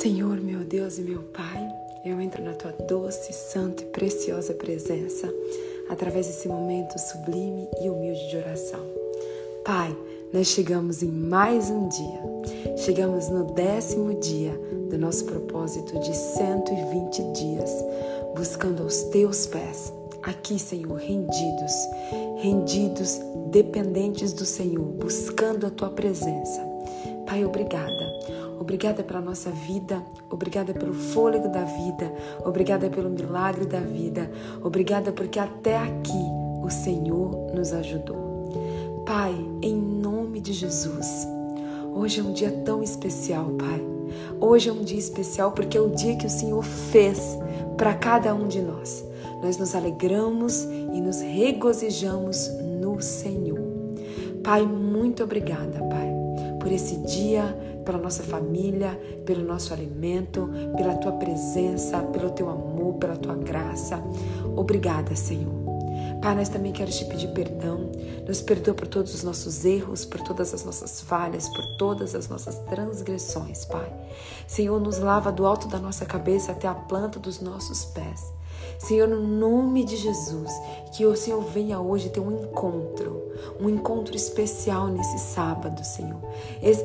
Senhor, meu Deus e meu Pai, eu entro na tua doce, santa e preciosa presença através desse momento sublime e humilde de oração. Pai, nós chegamos em mais um dia, chegamos no décimo dia do nosso propósito de 120 dias, buscando aos teus pés, aqui, Senhor, rendidos, rendidos, dependentes do Senhor, buscando a tua presença. Pai, obrigada. Obrigada pela nossa vida, obrigada pelo fôlego da vida, obrigada pelo milagre da vida, obrigada porque até aqui o Senhor nos ajudou. Pai, em nome de Jesus, hoje é um dia tão especial, Pai. Hoje é um dia especial porque é o dia que o Senhor fez para cada um de nós. Nós nos alegramos e nos regozijamos no Senhor. Pai, muito obrigada, Pai, por esse dia pela nossa família, pelo nosso alimento, pela tua presença, pelo teu amor, pela tua graça. Obrigada, Senhor. Pai, nós também queremos te pedir perdão. Nos perdoa por todos os nossos erros, por todas as nossas falhas, por todas as nossas transgressões, Pai. Senhor, nos lava do alto da nossa cabeça até a planta dos nossos pés. Senhor, no nome de Jesus, que o Senhor venha hoje ter um encontro, um encontro especial nesse sábado, Senhor.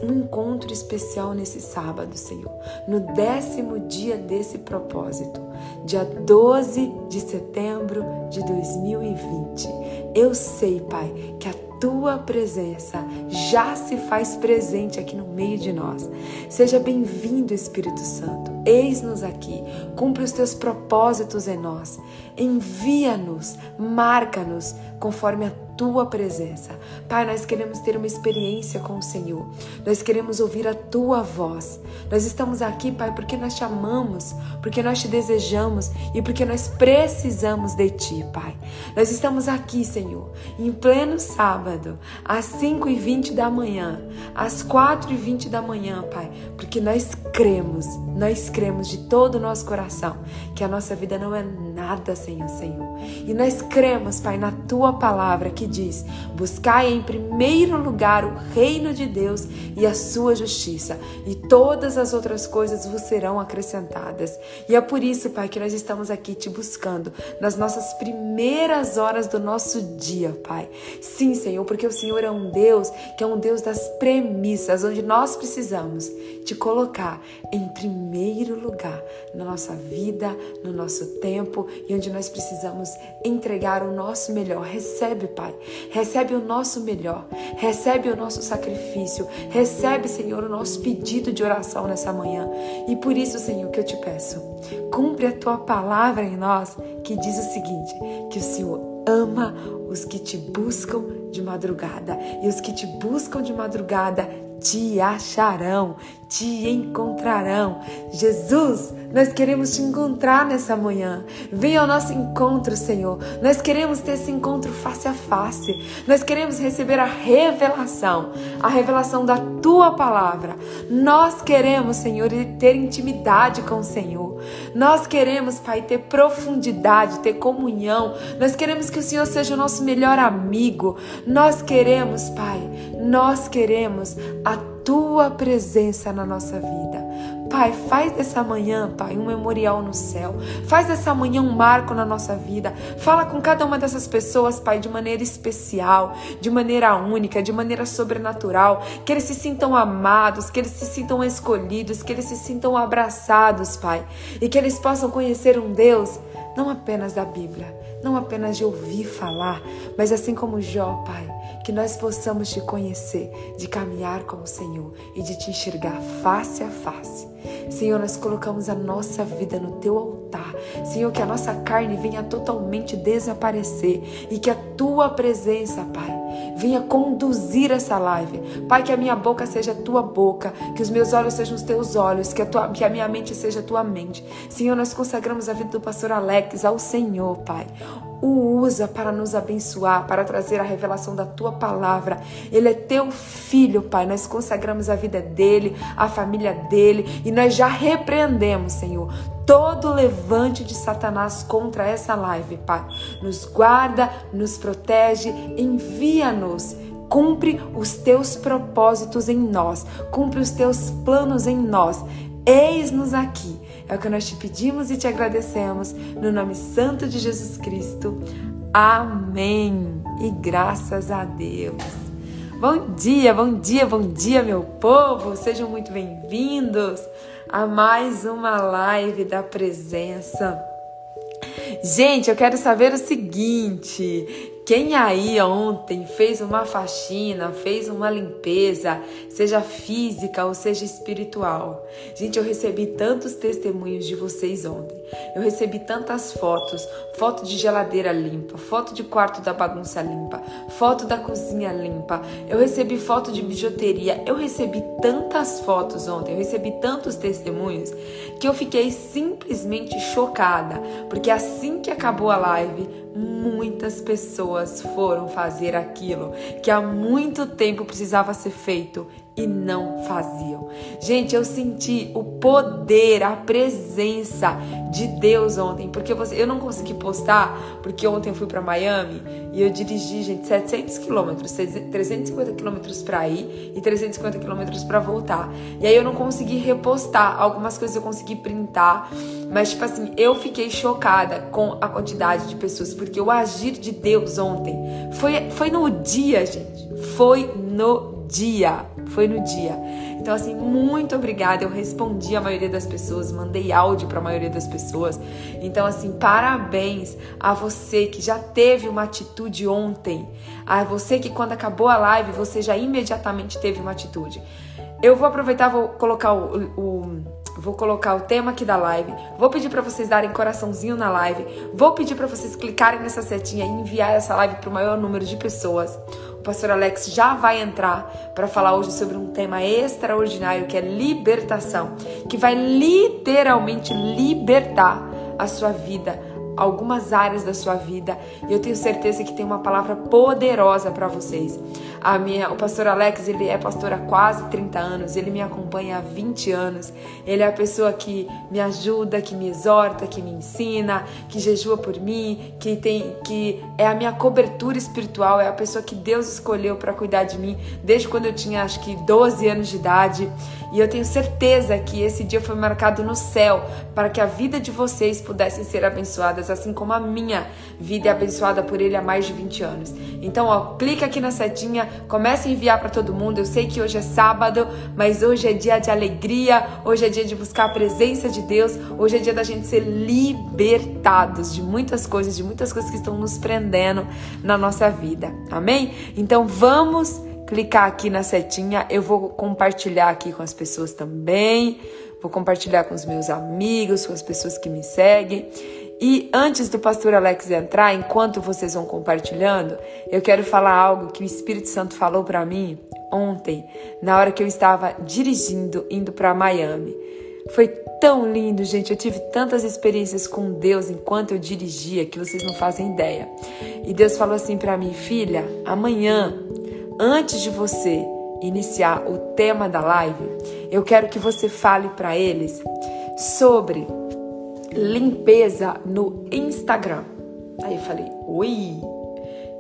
Um encontro especial nesse sábado, Senhor. No décimo dia desse propósito, dia 12 de setembro de 2020. Eu sei, Pai, que a tua presença já se faz presente aqui no meio de nós. Seja bem-vindo, Espírito Santo. Eis-nos aqui. Cumpre os teus propósitos em nós. Envia-nos, marca-nos conforme a tua presença. Pai, nós queremos ter uma experiência com o Senhor. Nós queremos ouvir a tua voz. Nós estamos aqui, Pai, porque nós te amamos, porque nós te desejamos e porque nós precisamos de ti, Pai. Nós estamos aqui, Senhor, em pleno sábado, às 5 e 20 da manhã, às 4 e 20 da manhã, Pai, porque nós cremos, nós cremos de todo o nosso coração que a nossa vida não é nada sem o Senhor. E nós cremos, Pai, na tua palavra que diz: buscai em primeiro lugar o reino de Deus e a sua justiça, e todas as outras coisas vos serão acrescentadas. E é por isso, Pai, que nós estamos aqui te buscando nas nossas primeiras horas do nosso dia, Pai. Sim, Senhor, porque o Senhor é um Deus que é um Deus das premissas, onde nós precisamos te colocar em primeiro lugar na nossa vida, no nosso tempo e onde nós precisamos entregar o nosso melhor. Recebe, Pai. Recebe o nosso melhor. Recebe o nosso sacrifício. Recebe, Senhor, o nosso pedido de oração nessa manhã. E por isso, Senhor, que eu te peço, cumpre a tua palavra em nós, que diz o seguinte: que o Senhor ama os que te buscam de madrugada. E os que te buscam de madrugada te acharão, te encontrarão. Jesus, nós queremos te encontrar nessa manhã. Venha ao nosso encontro, Senhor. Nós queremos ter esse encontro face a face. Nós queremos receber a revelação, a revelação da tua palavra. Nós queremos, Senhor, ter intimidade com o Senhor. Nós queremos, Pai, ter profundidade, ter comunhão. Nós queremos que o Senhor seja o nosso melhor amigo. Nós queremos, Pai, nós queremos a tua presença na nossa vida. Pai, faz dessa manhã, Pai, um memorial no céu. Faz dessa manhã um marco na nossa vida. Fala com cada uma dessas pessoas, Pai, de maneira especial, de maneira única, de maneira sobrenatural. Que eles se sintam amados, que eles se sintam escolhidos, que eles se sintam abraçados, Pai. E que eles possam conhecer um Deus não apenas da Bíblia, não apenas de ouvir falar, mas assim como Jó, Pai, que nós possamos te conhecer, de caminhar com o Senhor e de te enxergar face a face. Senhor, nós colocamos a nossa vida no teu altar. Senhor, que a nossa carne venha totalmente desaparecer e que a tua presença, Pai, venha conduzir essa live. Pai, que a minha boca seja a tua boca, que os meus olhos sejam os teus olhos, que a, tua, que a minha mente seja a tua mente. Senhor, nós consagramos a vida do pastor Alex ao Senhor, Pai o usa para nos abençoar, para trazer a revelação da tua palavra. Ele é teu filho, Pai. Nós consagramos a vida dele, a família dele e nós já repreendemos, Senhor, todo levante de Satanás contra essa live, Pai. Nos guarda, nos protege, envia-nos cumpre os teus propósitos em nós, cumpre os teus planos em nós. Eis-nos aqui. É o que nós te pedimos e te agradecemos. No nome santo de Jesus Cristo. Amém. E graças a Deus. Bom dia, bom dia, bom dia, meu povo. Sejam muito bem-vindos a mais uma live da presença. Gente, eu quero saber o seguinte: quem aí ontem fez uma faxina, fez uma limpeza, seja física ou seja espiritual? Gente, eu recebi tantos testemunhos de vocês ontem. Eu recebi tantas fotos, foto de geladeira limpa, foto de quarto da bagunça limpa, foto da cozinha limpa. Eu recebi foto de bijuteria. Eu recebi tantas fotos ontem, eu recebi tantos testemunhos que eu fiquei simplesmente chocada, porque assim que acabou a live, muitas pessoas foram fazer aquilo que há muito tempo precisava ser feito e não faziam. Gente, eu senti o poder, a presença de Deus ontem, porque você, eu não consegui postar, porque ontem eu fui para Miami e eu dirigi, gente, 700 quilômetros, 350 quilômetros para ir e 350 quilômetros para voltar. E aí eu não consegui repostar, algumas coisas eu consegui printar, mas tipo assim, eu fiquei chocada com a quantidade de pessoas, porque o agir de Deus ontem foi, foi no dia, gente, foi no dia foi no dia. Então, assim, muito obrigada. Eu respondi a maioria das pessoas, mandei áudio para a maioria das pessoas. Então, assim, parabéns a você que já teve uma atitude ontem. A você que, quando acabou a live, você já imediatamente teve uma atitude. Eu vou aproveitar, vou colocar o, o vou colocar o tema aqui da live. Vou pedir para vocês darem coraçãozinho na live. Vou pedir para vocês clicarem nessa setinha e enviar essa live para o maior número de pessoas. Pastor Alex já vai entrar para falar hoje sobre um tema extraordinário que é libertação, que vai literalmente libertar a sua vida algumas áreas da sua vida e eu tenho certeza que tem uma palavra poderosa para vocês. A minha, o pastor Alex, ele é pastor há quase 30 anos, ele me acompanha há 20 anos. Ele é a pessoa que me ajuda, que me exorta, que me ensina, que jejua por mim, que tem que é a minha cobertura espiritual, é a pessoa que Deus escolheu para cuidar de mim desde quando eu tinha acho que 12 anos de idade. E eu tenho certeza que esse dia foi marcado no céu para que a vida de vocês pudesse ser abençoada assim como a minha vida é abençoada por ele há mais de 20 anos. Então, ó, clica aqui na setinha, comece a enviar para todo mundo. Eu sei que hoje é sábado, mas hoje é dia de alegria, hoje é dia de buscar a presença de Deus, hoje é dia da gente ser libertados de muitas coisas, de muitas coisas que estão nos prendendo na nossa vida. Amém? Então, vamos clicar aqui na setinha, eu vou compartilhar aqui com as pessoas também, vou compartilhar com os meus amigos, com as pessoas que me seguem. E antes do pastor Alex entrar, enquanto vocês vão compartilhando, eu quero falar algo que o Espírito Santo falou para mim ontem, na hora que eu estava dirigindo indo para Miami. Foi tão lindo, gente. Eu tive tantas experiências com Deus enquanto eu dirigia que vocês não fazem ideia. E Deus falou assim para mim, filha, amanhã, antes de você iniciar o tema da live, eu quero que você fale para eles sobre limpeza no Instagram. Aí eu falei, oi.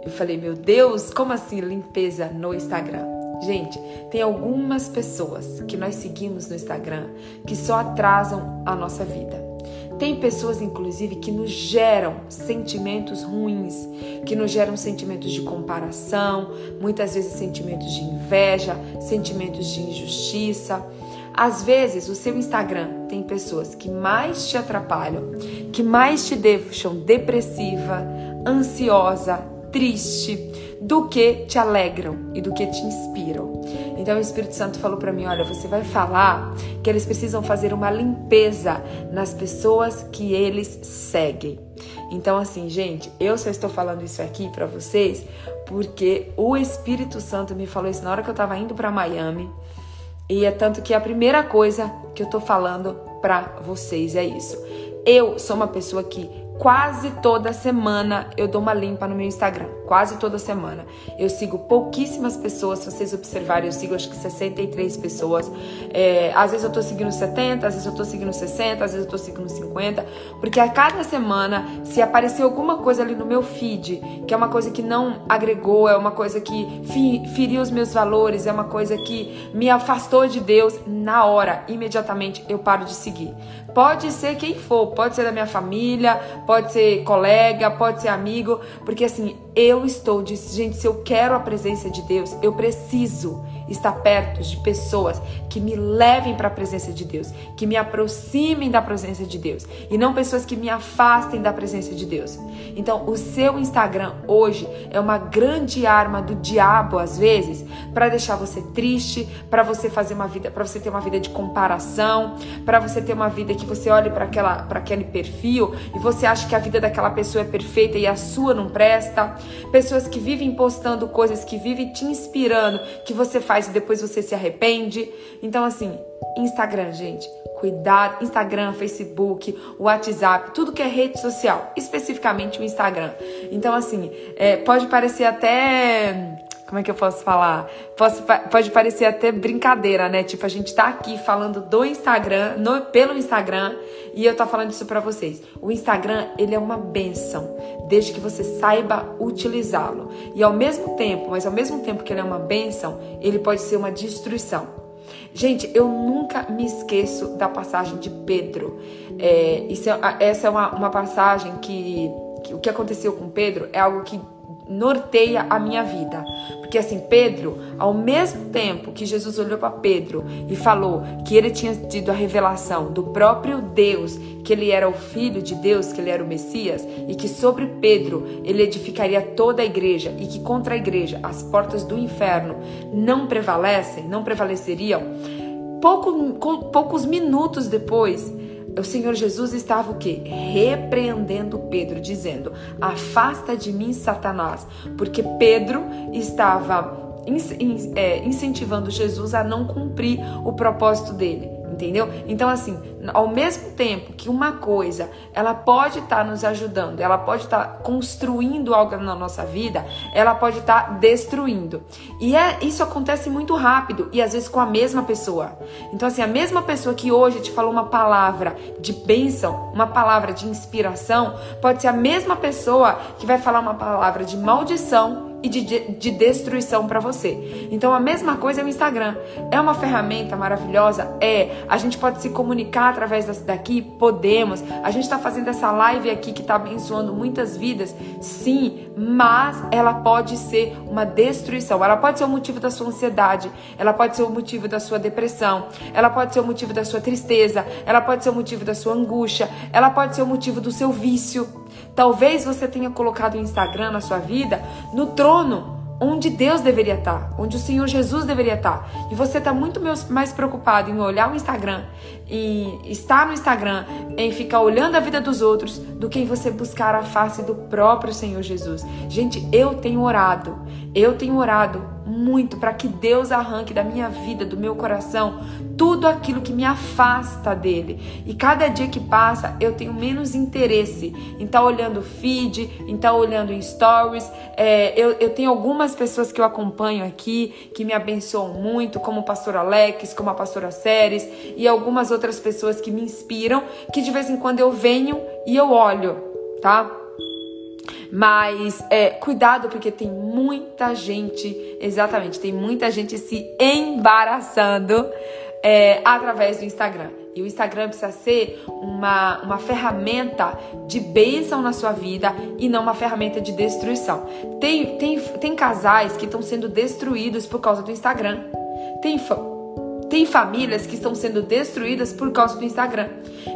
Eu falei, meu Deus, como assim limpeza no Instagram? Gente, tem algumas pessoas que nós seguimos no Instagram que só atrasam a nossa vida. Tem pessoas, inclusive, que nos geram sentimentos ruins, que nos geram sentimentos de comparação, muitas vezes sentimentos de inveja, sentimentos de injustiça. Às vezes, o seu Instagram tem pessoas que mais te atrapalham, que mais te deixam depressiva, ansiosa, triste, do que te alegram e do que te inspiram. Então o Espírito Santo falou para mim: olha, você vai falar que eles precisam fazer uma limpeza nas pessoas que eles seguem. Então, assim, gente, eu só estou falando isso aqui para vocês porque o Espírito Santo me falou isso na hora que eu estava indo para Miami. E é tanto que a primeira coisa que eu tô falando para vocês é isso. Eu sou uma pessoa que quase toda semana eu dou uma limpa no meu Instagram. Quase toda semana. Eu sigo pouquíssimas pessoas. Se vocês observarem, eu sigo acho que 63 pessoas. É, às vezes eu tô seguindo 70, às vezes eu tô seguindo 60, às vezes eu tô seguindo 50. Porque a cada semana, se aparecer alguma coisa ali no meu feed, que é uma coisa que não agregou, é uma coisa que feriu os meus valores, é uma coisa que me afastou de Deus, na hora, imediatamente eu paro de seguir. Pode ser quem for, pode ser da minha família, pode ser colega, pode ser amigo, porque assim, eu estou de gente, se eu quero a presença de Deus, eu preciso estar perto de pessoas que me levem para a presença de Deus, que me aproximem da presença de Deus e não pessoas que me afastem da presença de Deus. Então, o seu Instagram hoje é uma grande arma do diabo às vezes para deixar você triste, para você fazer uma vida, para você ter uma vida de comparação, para você ter uma vida que você olhe para aquela para aquele perfil e você acha que a vida daquela pessoa é perfeita e a sua não presta. Pessoas que vivem postando coisas que vivem te inspirando, que você faz e depois você se arrepende. Então assim, Instagram, gente, cuidado, Instagram, Facebook, WhatsApp, tudo que é rede social, especificamente o Instagram. Então assim, é, pode parecer até como é que eu posso falar? Posso, pode parecer até brincadeira, né? Tipo, a gente tá aqui falando do Instagram, no, pelo Instagram, e eu tô falando isso para vocês. O Instagram, ele é uma benção, desde que você saiba utilizá-lo. E ao mesmo tempo, mas ao mesmo tempo que ele é uma benção, ele pode ser uma destruição. Gente, eu nunca me esqueço da passagem de Pedro. É, é, essa é uma, uma passagem que, que o que aconteceu com Pedro é algo que norteia a minha vida. Porque assim, Pedro, ao mesmo tempo que Jesus olhou para Pedro e falou que ele tinha tido a revelação do próprio Deus, que ele era o filho de Deus, que ele era o Messias, e que sobre Pedro ele edificaria toda a igreja e que contra a igreja as portas do inferno não prevalecem, não prevaleceriam. Pouco, poucos minutos depois, o Senhor Jesus estava o quê? Repreendendo Pedro, dizendo: Afasta de mim, Satanás, porque Pedro estava é, incentivando Jesus a não cumprir o propósito dele entendeu? Então, assim, ao mesmo tempo que uma coisa ela pode estar tá nos ajudando, ela pode estar tá construindo algo na nossa vida, ela pode estar tá destruindo. E é, isso acontece muito rápido e às vezes com a mesma pessoa. Então, assim, a mesma pessoa que hoje te falou uma palavra de bênção, uma palavra de inspiração, pode ser a mesma pessoa que vai falar uma palavra de maldição e de, de destruição para você. Então a mesma coisa é o Instagram. É uma ferramenta maravilhosa? É. A gente pode se comunicar através daqui? Podemos. A gente está fazendo essa live aqui que está abençoando muitas vidas? Sim, mas ela pode ser uma destruição. Ela pode ser o motivo da sua ansiedade, ela pode ser o motivo da sua depressão, ela pode ser o motivo da sua tristeza, ela pode ser o motivo da sua angústia, ela pode ser o motivo do seu vício. Talvez você tenha colocado o Instagram na sua vida no trono onde Deus deveria estar, onde o Senhor Jesus deveria estar. E você está muito mais preocupado em olhar o Instagram, em estar no Instagram, em ficar olhando a vida dos outros, do que em você buscar a face do próprio Senhor Jesus. Gente, eu tenho orado, eu tenho orado muito para que Deus arranque da minha vida, do meu coração, tudo aquilo que me afasta dele. E cada dia que passa, eu tenho menos interesse em estar tá olhando feed, em estar tá olhando stories. É, eu, eu tenho algumas pessoas que eu acompanho aqui que me abençoam muito, como o pastor Alex, como a pastora Séries, e algumas outras pessoas que me inspiram, que de vez em quando eu venho e eu olho, tá? Mas é, cuidado porque tem muita gente, exatamente, tem muita gente se embaraçando é, através do Instagram. E o Instagram precisa ser uma, uma ferramenta de bênção na sua vida e não uma ferramenta de destruição. Tem, tem, tem casais que estão sendo destruídos por causa do Instagram. Tem tem famílias que estão sendo destruídas por causa do Instagram.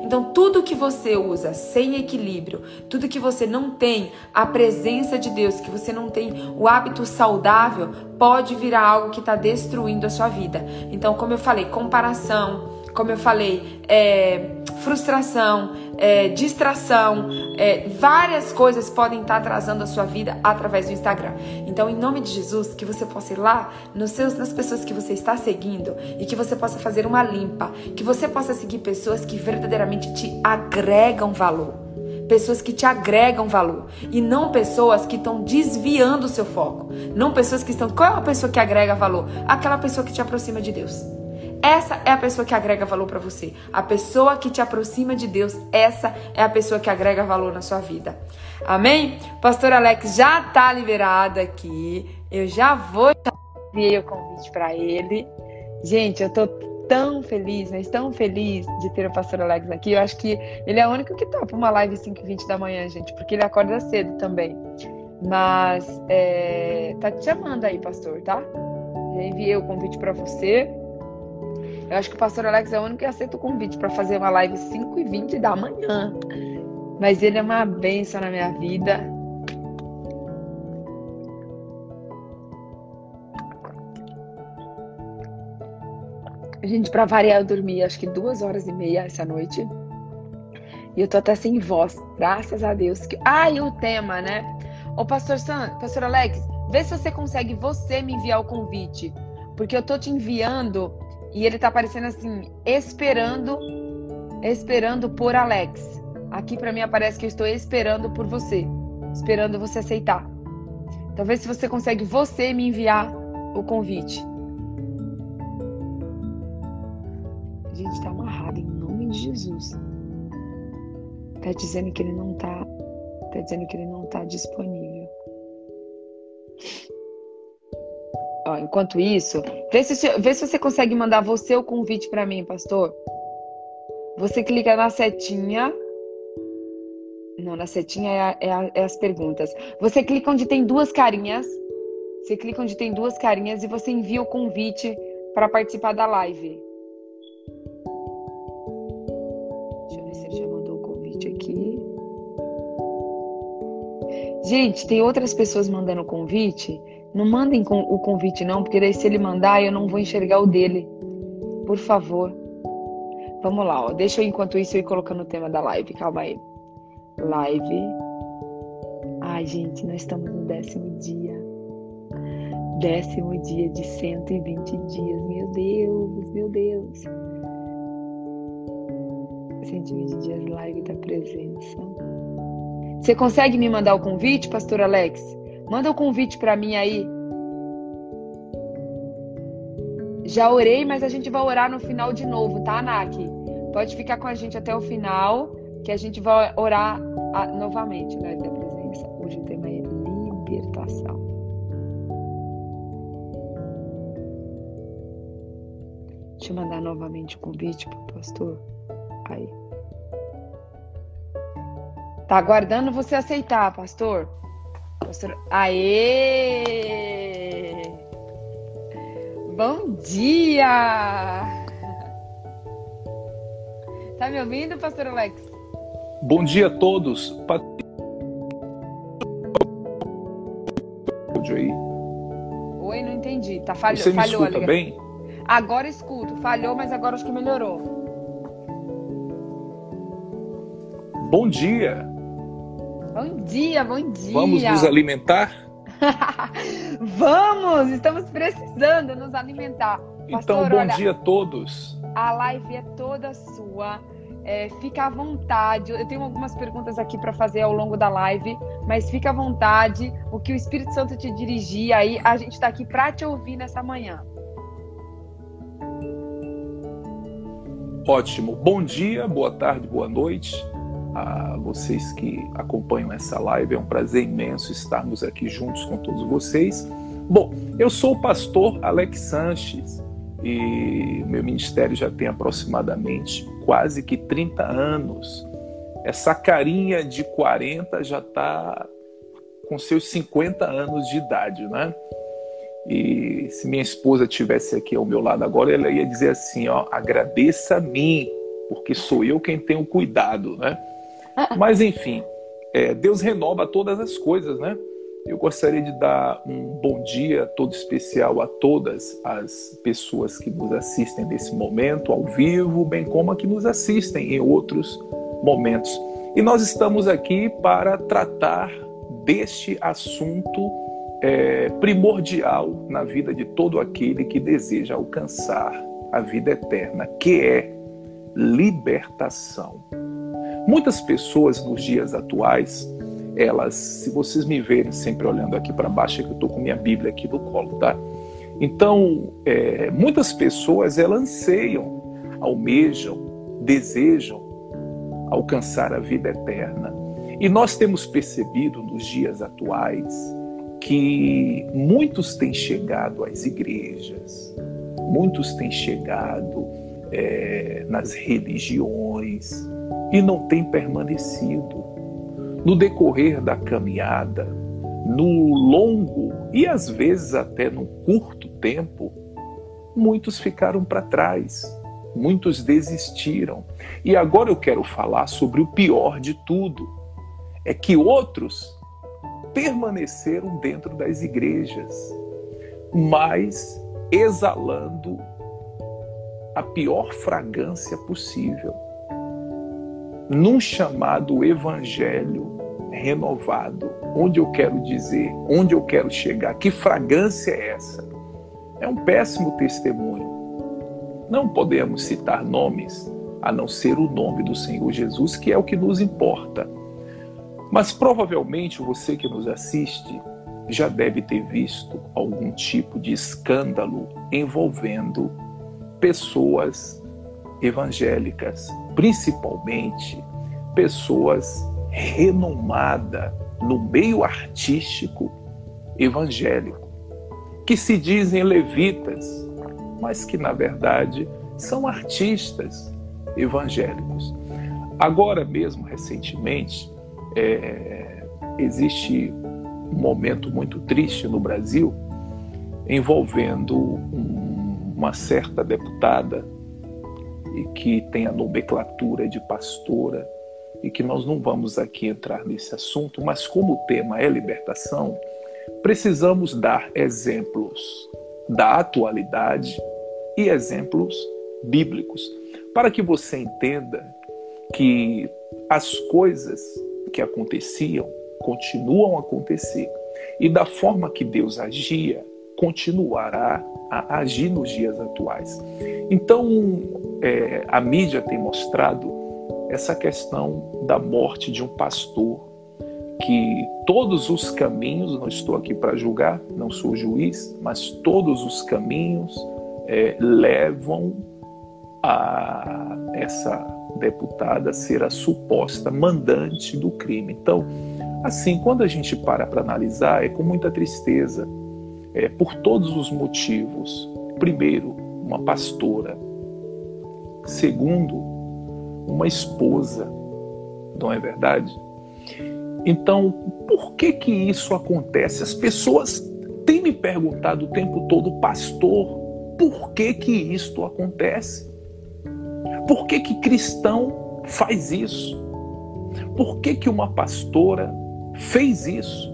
Então, tudo que você usa sem equilíbrio, tudo que você não tem a presença de Deus, que você não tem o hábito saudável, pode virar algo que está destruindo a sua vida. Então, como eu falei, comparação, como eu falei, é, frustração, é, distração, é, várias coisas podem estar atrasando a sua vida através do Instagram. Então, em nome de Jesus, que você possa ir lá nos seus, nas pessoas que você está seguindo e que você possa fazer uma limpa, que você possa seguir pessoas que verdadeiramente te agregam valor pessoas que te agregam valor e não pessoas que estão desviando o seu foco. Não pessoas que estão. Qual é a pessoa que agrega valor? Aquela pessoa que te aproxima de Deus. Essa é a pessoa que agrega valor para você. A pessoa que te aproxima de Deus, essa é a pessoa que agrega valor na sua vida. Amém? Pastor Alex já tá liberado aqui. Eu já vou enviar o convite para ele. Gente, eu tô tão feliz, mas tão feliz de ter o pastor Alex aqui. Eu acho que ele é o único que topa uma live 5 e 20 da manhã, gente, porque ele acorda cedo também. Mas é, tá te chamando aí, pastor, tá? Já enviei o convite para você. Eu acho que o pastor Alex é o único que aceita o convite para fazer uma live 5 e 20 da manhã. Mas ele é uma bênção na minha vida. Gente, para variar, eu dormi acho que duas horas e meia essa noite. E eu tô até sem voz, graças a Deus. Ah, e o tema, né? Ô, pastor San, pastor Alex, vê se você consegue você me enviar o convite. Porque eu tô te enviando e ele tá aparecendo assim, esperando, esperando por Alex. Aqui para mim aparece que eu estou esperando por você, esperando você aceitar. Talvez se você consegue você me enviar o convite. A gente está amarrado em nome de Jesus. Tá dizendo que ele não tá, tá dizendo que ele não tá disponível. Ó, enquanto isso, vê se, vê se você consegue mandar você o convite para mim, pastor. Você clica na setinha. Não, na setinha é, é, é as perguntas. Você clica onde tem duas carinhas. Você clica onde tem duas carinhas e você envia o convite para participar da live. Deixa eu ver se ele já mandou o convite aqui. Gente, tem outras pessoas mandando convite. Não mandem o convite, não, porque daí se ele mandar, eu não vou enxergar o dele. Por favor. Vamos lá, ó. Deixa eu, enquanto isso, eu ir colocando o tema da live. Calma aí. Live. Ai, gente, nós estamos no décimo dia. Décimo dia de 120 dias. Meu Deus, meu Deus. 120 dias live da presença. Você consegue me mandar o convite, pastor Alex? Manda o um convite para mim aí. Já orei, mas a gente vai orar no final de novo, tá, Naki? Pode ficar com a gente até o final, que a gente vai orar a, novamente na né, da presença. Hoje o tema é libertação. Deixa eu mandar novamente o convite pro pastor. Aí. Tá aguardando você aceitar, pastor. Pastor... Aê! Bom dia! Tá me ouvindo, pastor Alex? Bom dia a todos. Aí. Oi, não entendi. Tá falhou, Você me falhou escuta bem? Agora escuto. Falhou, mas agora acho que melhorou. Bom dia. Bom dia, bom dia. Vamos nos alimentar? Vamos, estamos precisando nos alimentar. Pastor, então, bom olha, dia a todos. A live é toda sua. É, fica à vontade. Eu tenho algumas perguntas aqui para fazer ao longo da live, mas fica à vontade. O que o Espírito Santo te dirigir aí, a gente está aqui para te ouvir nessa manhã. Ótimo. Bom dia, boa tarde, boa noite a vocês que acompanham essa live. É um prazer imenso estarmos aqui juntos com todos vocês. Bom, eu sou o pastor Alex Sanches e meu ministério já tem aproximadamente quase que 30 anos. Essa carinha de 40 já está com seus 50 anos de idade, né? E se minha esposa tivesse aqui ao meu lado agora, ela ia dizer assim, ó, agradeça a mim, porque sou eu quem tenho cuidado, né? Mas enfim, é, Deus renova todas as coisas, né? Eu gostaria de dar um bom dia todo especial a todas as pessoas que nos assistem nesse momento, ao vivo, bem como a que nos assistem em outros momentos. E nós estamos aqui para tratar deste assunto é, primordial na vida de todo aquele que deseja alcançar a vida eterna, que é libertação. Muitas pessoas nos dias atuais, elas, se vocês me verem sempre olhando aqui para baixo, é que eu estou com minha Bíblia aqui no colo, tá? Então, é, muitas pessoas elas anseiam, almejam, desejam alcançar a vida eterna. E nós temos percebido nos dias atuais que muitos têm chegado às igrejas, muitos têm chegado é, nas religiões e não têm permanecido. No decorrer da caminhada, no longo e às vezes até no curto tempo, muitos ficaram para trás, muitos desistiram. E agora eu quero falar sobre o pior de tudo: é que outros permaneceram dentro das igrejas, mas exalando a pior fragrância possível, num chamado evangelho renovado. Onde eu quero dizer, onde eu quero chegar, que fragrância é essa? É um péssimo testemunho. Não podemos citar nomes a não ser o nome do Senhor Jesus, que é o que nos importa. Mas provavelmente você que nos assiste já deve ter visto algum tipo de escândalo envolvendo pessoas evangélicas, principalmente pessoas renomadas no meio artístico evangélico, que se dizem levitas, mas que na verdade são artistas evangélicos. Agora mesmo, recentemente, é, existe um momento muito triste no Brasil envolvendo um, uma certa deputada e que tem a nomenclatura de pastora e que nós não vamos aqui entrar nesse assunto, mas como o tema é libertação, precisamos dar exemplos da atualidade e exemplos bíblicos para que você entenda que as coisas que aconteciam continuam a acontecer. E da forma que Deus agia, continuará a agir nos dias atuais. Então, é, a mídia tem mostrado essa questão da morte de um pastor, que todos os caminhos, não estou aqui para julgar, não sou juiz, mas todos os caminhos é, levam a essa deputada ser a suposta mandante do crime. Então, assim, quando a gente para para analisar, é com muita tristeza, é, por todos os motivos. Primeiro, uma pastora. Segundo, uma esposa. Não é verdade? Então, por que que isso acontece? As pessoas têm me perguntado o tempo todo, pastor, por que que isto acontece? Por que, que cristão faz isso? Por que, que uma pastora fez isso?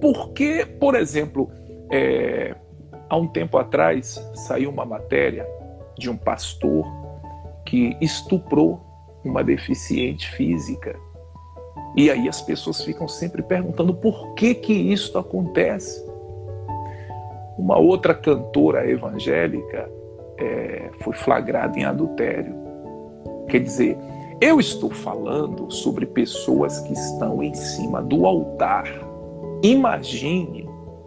Por que, por exemplo, é, há um tempo atrás saiu uma matéria de um pastor que estuprou uma deficiente física. E aí as pessoas ficam sempre perguntando por que que isso acontece. Uma outra cantora evangélica é, foi flagrado em adultério. Quer dizer, eu estou falando sobre pessoas que estão em cima do altar. Imagine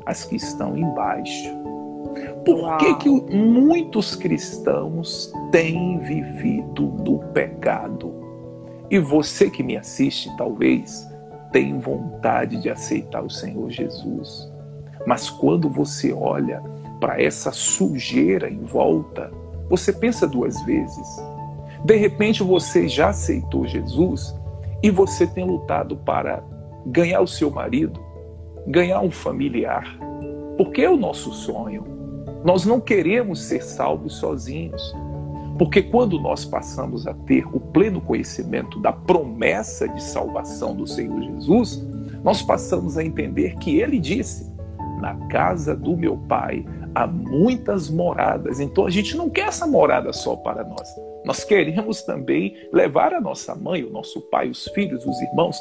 as que estão embaixo. Por que, que muitos cristãos têm vivido no pecado? E você que me assiste, talvez, tem vontade de aceitar o Senhor Jesus. Mas quando você olha para essa sujeira em volta, você pensa duas vezes. De repente você já aceitou Jesus e você tem lutado para ganhar o seu marido, ganhar um familiar, porque é o nosso sonho. Nós não queremos ser salvos sozinhos, porque quando nós passamos a ter o pleno conhecimento da promessa de salvação do Senhor Jesus, nós passamos a entender que ele disse: Na casa do meu pai há muitas moradas. Então a gente não quer essa morada só para nós. Nós queremos também levar a nossa mãe, o nosso pai, os filhos, os irmãos.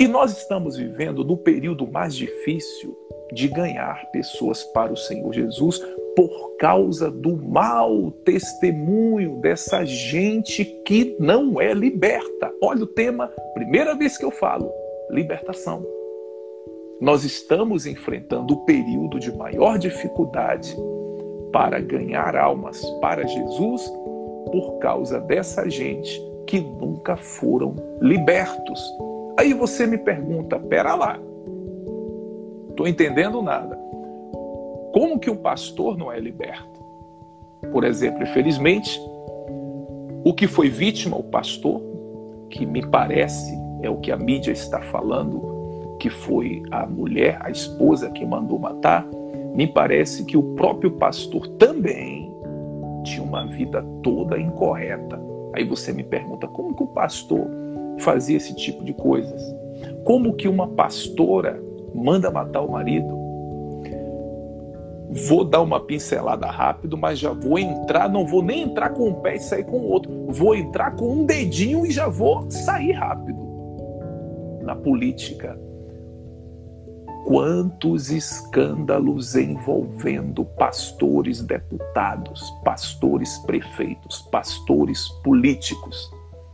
E nós estamos vivendo no período mais difícil de ganhar pessoas para o Senhor Jesus por causa do mau testemunho dessa gente que não é liberta. Olha o tema, primeira vez que eu falo, libertação. Nós estamos enfrentando o período de maior dificuldade para ganhar almas para Jesus por causa dessa gente que nunca foram libertos. Aí você me pergunta, pera lá, estou entendendo nada. Como que o pastor não é liberto? Por exemplo, infelizmente, o que foi vítima, o pastor, que me parece é o que a mídia está falando, que foi a mulher, a esposa que mandou matar, me parece que o próprio pastor também tinha uma vida toda incorreta. Aí você me pergunta, como que o pastor fazia esse tipo de coisas? Como que uma pastora manda matar o marido? Vou dar uma pincelada rápido, mas já vou entrar, não vou nem entrar com um pé e sair com o outro. Vou entrar com um dedinho e já vou sair rápido. Na política, quantos escândalos envolvendo pastores deputados, pastores prefeitos, pastores políticos.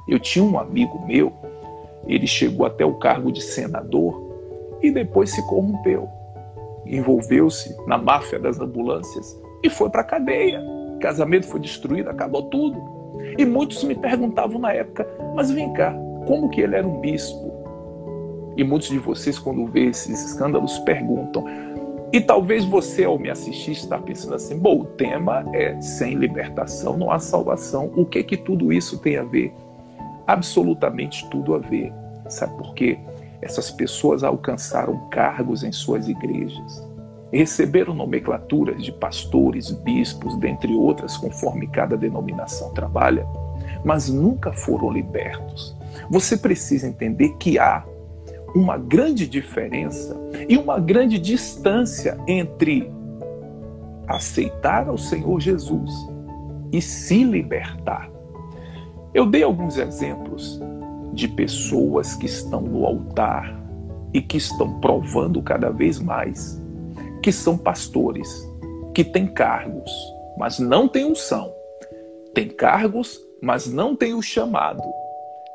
Eu tinha um amigo meu, ele chegou até o cargo de senador e depois se corrompeu. Envolveu-se na máfia das ambulâncias e foi para a cadeia. O casamento foi destruído, acabou tudo. E muitos me perguntavam na época: mas vem cá, como que ele era um bispo? E muitos de vocês, quando vê esses escândalos, perguntam. E talvez você, ao me assistir, está pensando assim: bom, o tema é sem libertação não há salvação. O que que tudo isso tem a ver? Absolutamente tudo a ver. Sabe por quê? Essas pessoas alcançaram cargos em suas igrejas, receberam nomenclaturas de pastores, bispos, dentre outras, conforme cada denominação trabalha, mas nunca foram libertos. Você precisa entender que há uma grande diferença e uma grande distância entre aceitar ao Senhor Jesus e se libertar. Eu dei alguns exemplos de pessoas que estão no altar e que estão provando cada vez mais que são pastores, que têm cargos, mas não têm unção. Tem cargos, mas não têm o chamado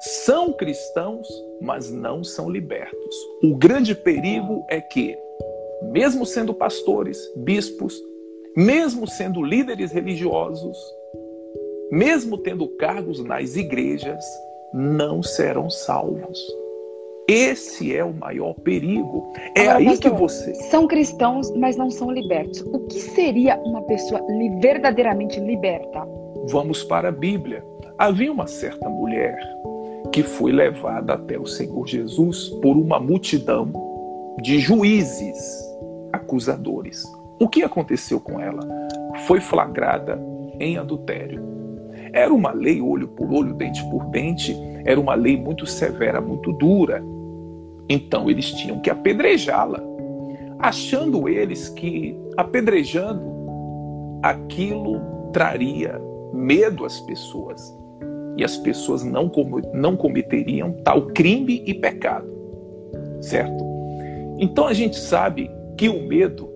são cristãos, mas não são libertos. O grande perigo é que, mesmo sendo pastores, bispos, mesmo sendo líderes religiosos, mesmo tendo cargos nas igrejas, não serão salvos. Esse é o maior perigo. É Agora, aí pastor, que você. São cristãos, mas não são libertos. O que seria uma pessoa verdadeiramente liberta? Vamos para a Bíblia. Havia uma certa mulher que foi levada até o Senhor Jesus por uma multidão de juízes acusadores. O que aconteceu com ela? Foi flagrada em adultério. Era uma lei olho por olho, dente por dente, era uma lei muito severa, muito dura. Então eles tinham que apedrejá-la, achando eles que apedrejando aquilo traria medo às pessoas e as pessoas não, com, não cometeriam tal crime e pecado, certo? Então a gente sabe que o medo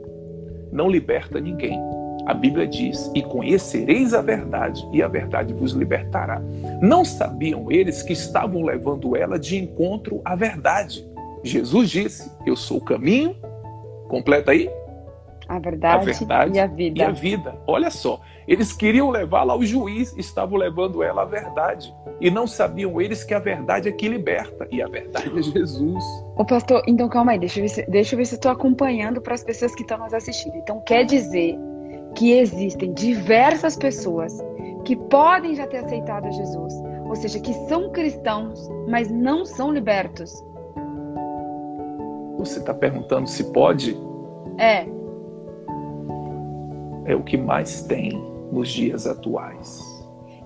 não liberta ninguém. A Bíblia diz: E conhecereis a verdade, e a verdade vos libertará. Não sabiam eles que estavam levando ela de encontro à verdade. Jesus disse: Eu sou o caminho. Completa aí. A verdade, a verdade e a vida. E a vida. Olha só, eles queriam levá-la ao juiz, estavam levando ela à verdade. E não sabiam eles que a verdade é que liberta. E a verdade é Jesus. Ô pastor, então calma aí, deixa eu ver se, deixa eu ver se estou acompanhando para as pessoas que estão nos assistindo. Então quer dizer que existem diversas pessoas que podem já ter aceitado Jesus, ou seja, que são cristãos, mas não são libertos. Você está perguntando se pode? É. É o que mais tem nos dias atuais.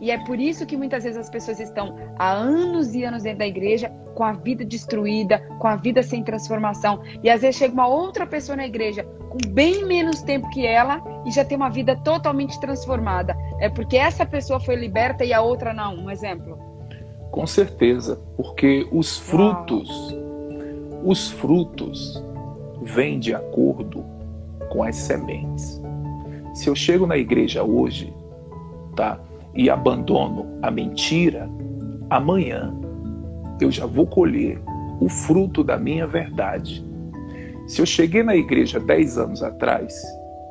E é por isso que muitas vezes as pessoas estão há anos e anos dentro da igreja com a vida destruída, com a vida sem transformação. E às vezes chega uma outra pessoa na igreja com bem menos tempo que ela e já tem uma vida totalmente transformada. É porque essa pessoa foi liberta e a outra não. Um exemplo. Com certeza, porque os frutos, Uau. os frutos vêm de acordo com as sementes. Se eu chego na igreja hoje, tá? E abandono a mentira, amanhã eu já vou colher o fruto da minha verdade. Se eu cheguei na igreja 10 anos atrás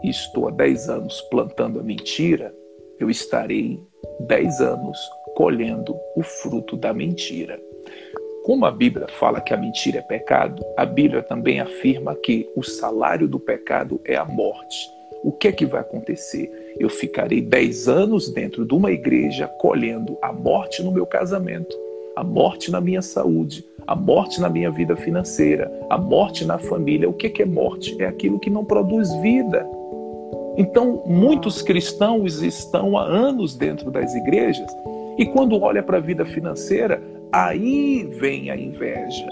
e estou há 10 anos plantando a mentira, eu estarei 10 anos colhendo o fruto da mentira. Como a Bíblia fala que a mentira é pecado, a Bíblia também afirma que o salário do pecado é a morte. O que é que vai acontecer? Eu ficarei 10 anos dentro de uma igreja colhendo a morte no meu casamento, a morte na minha saúde, a morte na minha vida financeira, a morte na família. O que é, morte? É aquilo que não produz vida. Então, muitos cristãos estão há anos dentro das igrejas e quando olha para a vida financeira, Aí vem a inveja.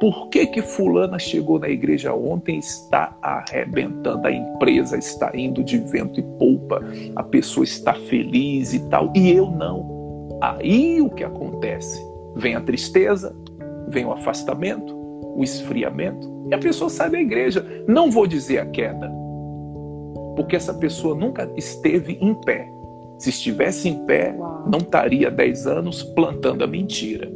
Por que que fulana chegou na igreja ontem está arrebentando? A empresa está indo de vento e polpa, a pessoa está feliz e tal, e eu não. Aí o que acontece? Vem a tristeza, vem o afastamento, o esfriamento, e a pessoa sai da igreja. Não vou dizer a queda, porque essa pessoa nunca esteve em pé. Se estivesse em pé, não estaria 10 anos plantando a mentira.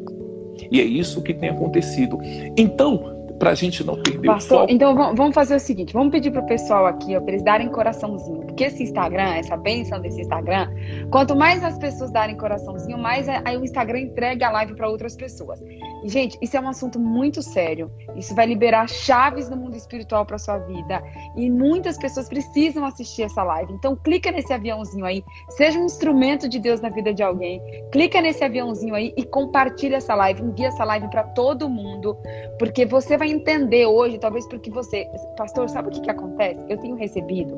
E é isso que tem acontecido. Então, para a gente não perder Pastor, o foco. Então vamos fazer o seguinte: vamos pedir para o pessoal aqui, para eles darem coraçãozinho. Porque esse Instagram, essa bênção desse Instagram, quanto mais as pessoas darem coraçãozinho, mais aí o Instagram entrega a live para outras pessoas. E, gente, isso é um assunto muito sério. Isso vai liberar chaves no mundo espiritual para sua vida. E muitas pessoas precisam assistir essa live. Então, clica nesse aviãozinho aí. Seja um instrumento de Deus na vida de alguém. Clica nesse aviãozinho aí e compartilha essa live. Envia essa live para todo mundo. Porque você vai vai entender hoje, talvez porque você. Pastor, sabe o que, que acontece? Eu tenho recebido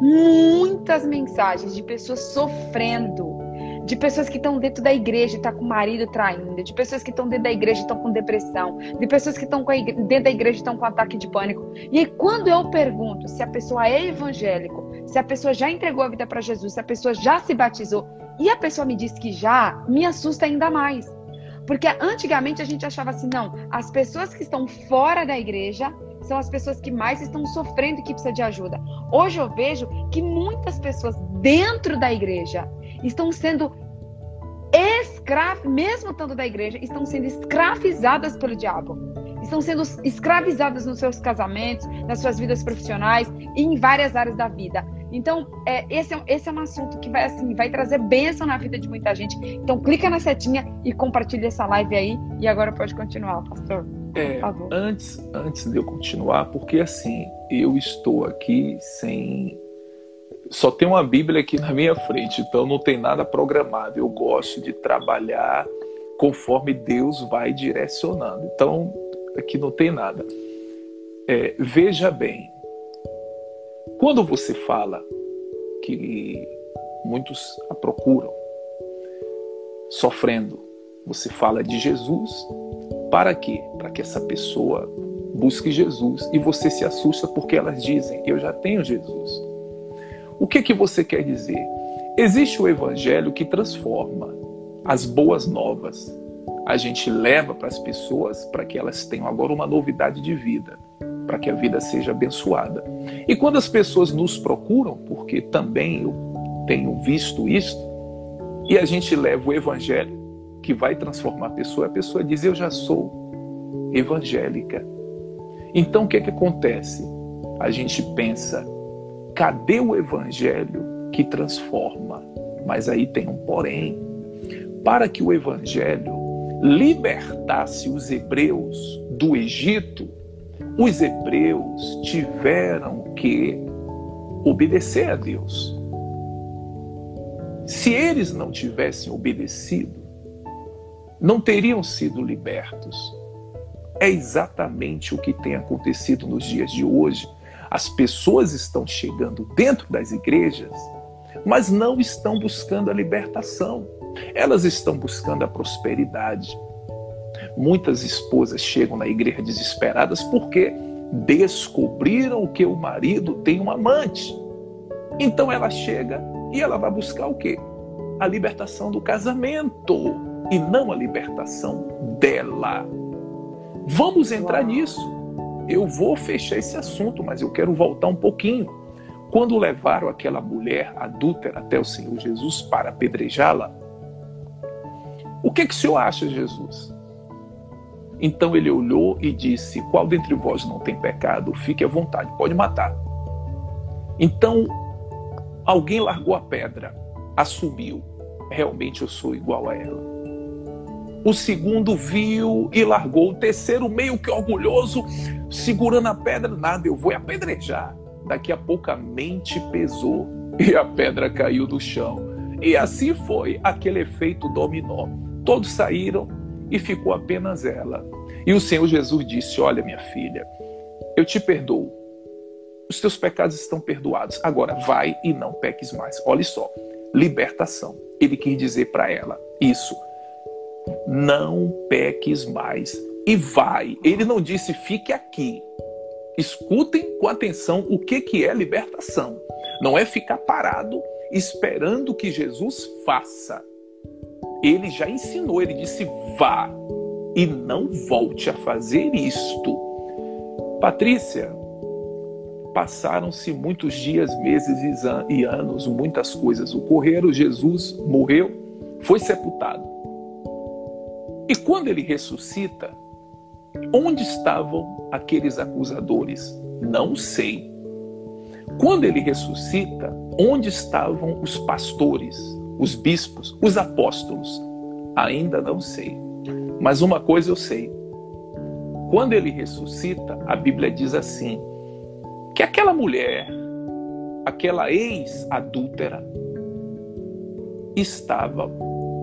muitas mensagens de pessoas sofrendo, de pessoas que estão dentro da igreja e tá com o marido traindo, de pessoas que estão dentro da igreja e estão com depressão, de pessoas que estão dentro da igreja e estão com ataque de pânico. E aí, quando eu pergunto se a pessoa é evangélico, se a pessoa já entregou a vida para Jesus, se a pessoa já se batizou, e a pessoa me diz que já, me assusta ainda mais. Porque antigamente a gente achava assim, não, as pessoas que estão fora da igreja são as pessoas que mais estão sofrendo e que precisam de ajuda. Hoje eu vejo que muitas pessoas dentro da igreja estão sendo escravas, mesmo estando da igreja, estão sendo escravizadas pelo diabo. Estão sendo escravizadas nos seus casamentos, nas suas vidas profissionais e em várias áreas da vida. Então, é, esse, é, esse é um assunto que vai, assim, vai trazer bênção na vida de muita gente. Então, clica na setinha e compartilha essa live aí. E agora pode continuar, pastor. É, antes, antes de eu continuar, porque assim, eu estou aqui sem. Só tem uma Bíblia aqui na minha frente, então não tem nada programado. Eu gosto de trabalhar conforme Deus vai direcionando. Então, aqui não tem nada. É, veja bem, quando você fala que muitos a procuram, sofrendo, você fala de Jesus, para quê? Para que essa pessoa busque Jesus e você se assusta porque elas dizem: Eu já tenho Jesus. O que, que você quer dizer? Existe o evangelho que transforma as boas novas. A gente leva para as pessoas para que elas tenham agora uma novidade de vida para que a vida seja abençoada. E quando as pessoas nos procuram, porque também eu tenho visto isso, e a gente leva o evangelho que vai transformar a pessoa, a pessoa diz: Eu já sou evangélica. Então o que, é que acontece? A gente pensa: cadê o evangelho que transforma? Mas aí tem um porém. Para que o evangelho libertasse os hebreus do Egito, os hebreus tiveram que obedecer a Deus. Se eles não tivessem obedecido, não teriam sido libertos. É exatamente o que tem acontecido nos dias de hoje. As pessoas estão chegando dentro das igrejas, mas não estão buscando a libertação. Elas estão buscando a prosperidade. Muitas esposas chegam na igreja desesperadas porque descobriram que o marido tem um amante. Então ela chega e ela vai buscar o quê? A libertação do casamento e não a libertação dela. Vamos entrar nisso. Eu vou fechar esse assunto, mas eu quero voltar um pouquinho. quando levaram aquela mulher adúltera até o Senhor Jesus para apedrejá-la, o que, que o senhor acha, Jesus? Então ele olhou e disse: Qual dentre vós não tem pecado? Fique à vontade, pode matar. Então alguém largou a pedra, assumiu: Realmente eu sou igual a ela. O segundo viu e largou. O terceiro, meio que orgulhoso, segurando a pedra: Nada, eu vou apedrejar. Daqui a pouco a mente pesou e a pedra caiu do chão. E assim foi aquele efeito dominó. Todos saíram e ficou apenas ela. E o Senhor Jesus disse: Olha, minha filha, eu te perdoo. Os teus pecados estão perdoados. Agora vai e não peques mais. Olha só, libertação. Ele quis dizer para ela isso. Não peques mais e vai. Ele não disse fique aqui. Escutem com atenção o que, que é libertação. Não é ficar parado esperando que Jesus faça. Ele já ensinou, ele disse: vá e não volte a fazer isto. Patrícia, passaram-se muitos dias, meses e anos, muitas coisas ocorreram. Jesus morreu, foi sepultado. E quando ele ressuscita, onde estavam aqueles acusadores? Não sei. Quando ele ressuscita, onde estavam os pastores? Os bispos, os apóstolos? Ainda não sei. Mas uma coisa eu sei. Quando ele ressuscita, a Bíblia diz assim: que aquela mulher, aquela ex-adúltera, estava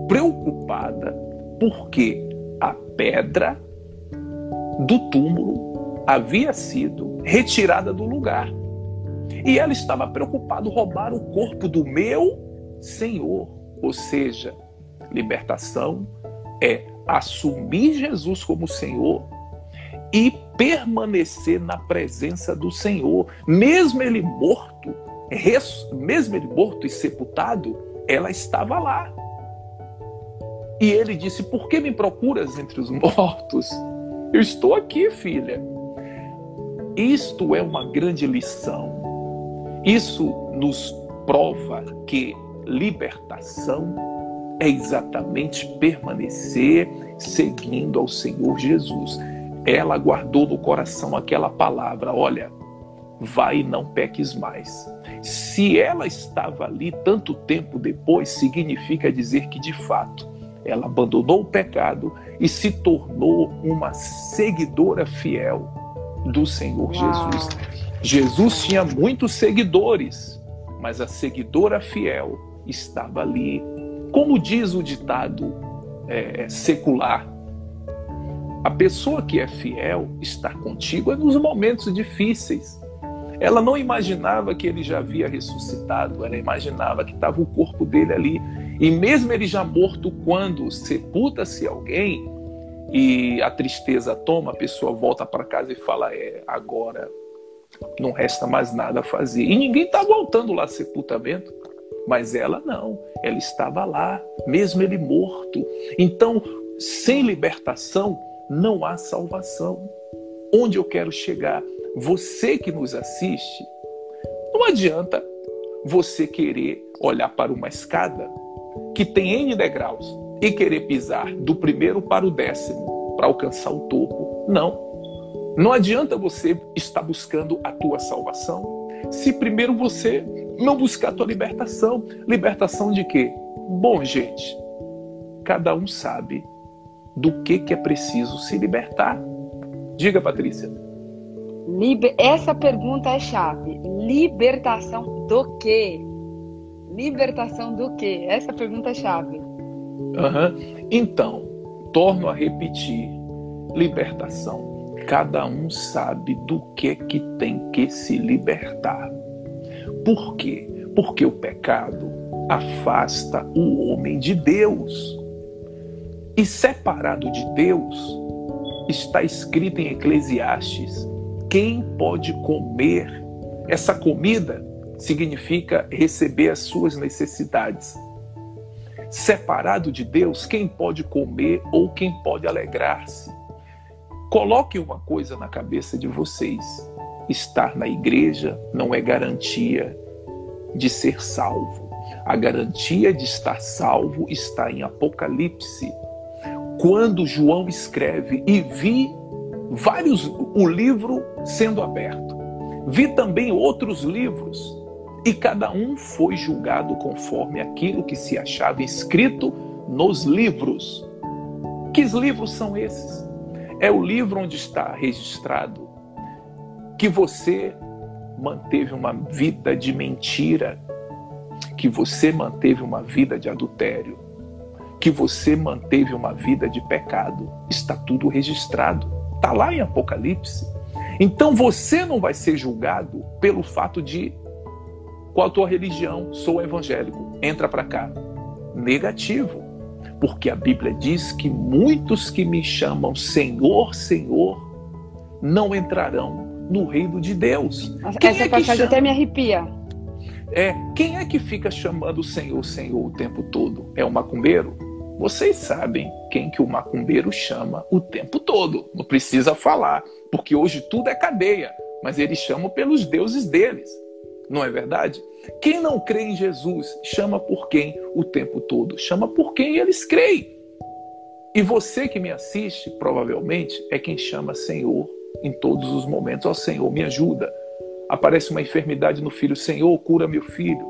preocupada porque a pedra do túmulo havia sido retirada do lugar. E ela estava preocupada: roubar o corpo do meu Senhor. Ou seja, libertação é assumir Jesus como Senhor e permanecer na presença do Senhor, mesmo ele morto, mesmo ele morto e sepultado, ela estava lá. E ele disse: Por que me procuras entre os mortos? Eu estou aqui, filha. Isto é uma grande lição. Isso nos prova que libertação é exatamente permanecer seguindo ao Senhor Jesus. Ela guardou no coração aquela palavra: olha, vai e não peques mais. Se ela estava ali tanto tempo depois, significa dizer que de fato ela abandonou o pecado e se tornou uma seguidora fiel do Senhor. Jesus. Jesus tinha muitos seguidores, mas a seguidora fiel estava ali. Como diz o ditado é, secular, a pessoa que é fiel está contigo é nos momentos difíceis. Ela não imaginava que ele já havia ressuscitado, ela imaginava que estava o corpo dele ali. E mesmo ele já morto, quando sepulta-se alguém e a tristeza toma, a pessoa volta para casa e fala: É, agora não resta mais nada a fazer. E ninguém está voltando lá sepultamento. Mas ela não, ela estava lá, mesmo ele morto. Então, sem libertação, não há salvação. Onde eu quero chegar? Você que nos assiste, não adianta você querer olhar para uma escada que tem N degraus e querer pisar do primeiro para o décimo para alcançar o topo. Não. Não adianta você estar buscando a tua salvação se primeiro você não buscar a tua libertação. Libertação de quê? Bom, gente, cada um sabe do que, que é preciso se libertar. Diga, Patrícia. Liber... Essa pergunta é chave. Libertação do quê? Libertação do quê? Essa pergunta é chave. Uhum. Então, torno a repetir: libertação. Cada um sabe do que que tem que se libertar. Por quê? Porque o pecado afasta o homem de Deus. E separado de Deus, está escrito em Eclesiastes: quem pode comer essa comida significa receber as suas necessidades. Separado de Deus, quem pode comer ou quem pode alegrar-se? Coloque uma coisa na cabeça de vocês estar na igreja não é garantia de ser salvo. A garantia de estar salvo está em Apocalipse. Quando João escreve e vi vários o livro sendo aberto. Vi também outros livros e cada um foi julgado conforme aquilo que se achava escrito nos livros. Que livros são esses? É o livro onde está registrado que você manteve uma vida de mentira, que você manteve uma vida de adultério, que você manteve uma vida de pecado. Está tudo registrado. Está lá em Apocalipse. Então você não vai ser julgado pelo fato de qual a tua religião? Sou evangélico. Entra para cá. Negativo. Porque a Bíblia diz que muitos que me chamam Senhor, Senhor, não entrarão no reino de Deus. Quem Essa é passagem chama... até me arrepia. É, quem é que fica chamando o Senhor, Senhor o tempo todo? É o macumbeiro? Vocês sabem quem que o macumbeiro chama o tempo todo. Não precisa falar, porque hoje tudo é cadeia, mas eles chamam pelos deuses deles. Não é verdade? Quem não crê em Jesus chama por quem o tempo todo? Chama por quem eles creem. E você que me assiste, provavelmente, é quem chama Senhor em todos os momentos. Ó oh, Senhor, me ajuda. Aparece uma enfermidade no filho, Senhor, cura meu filho.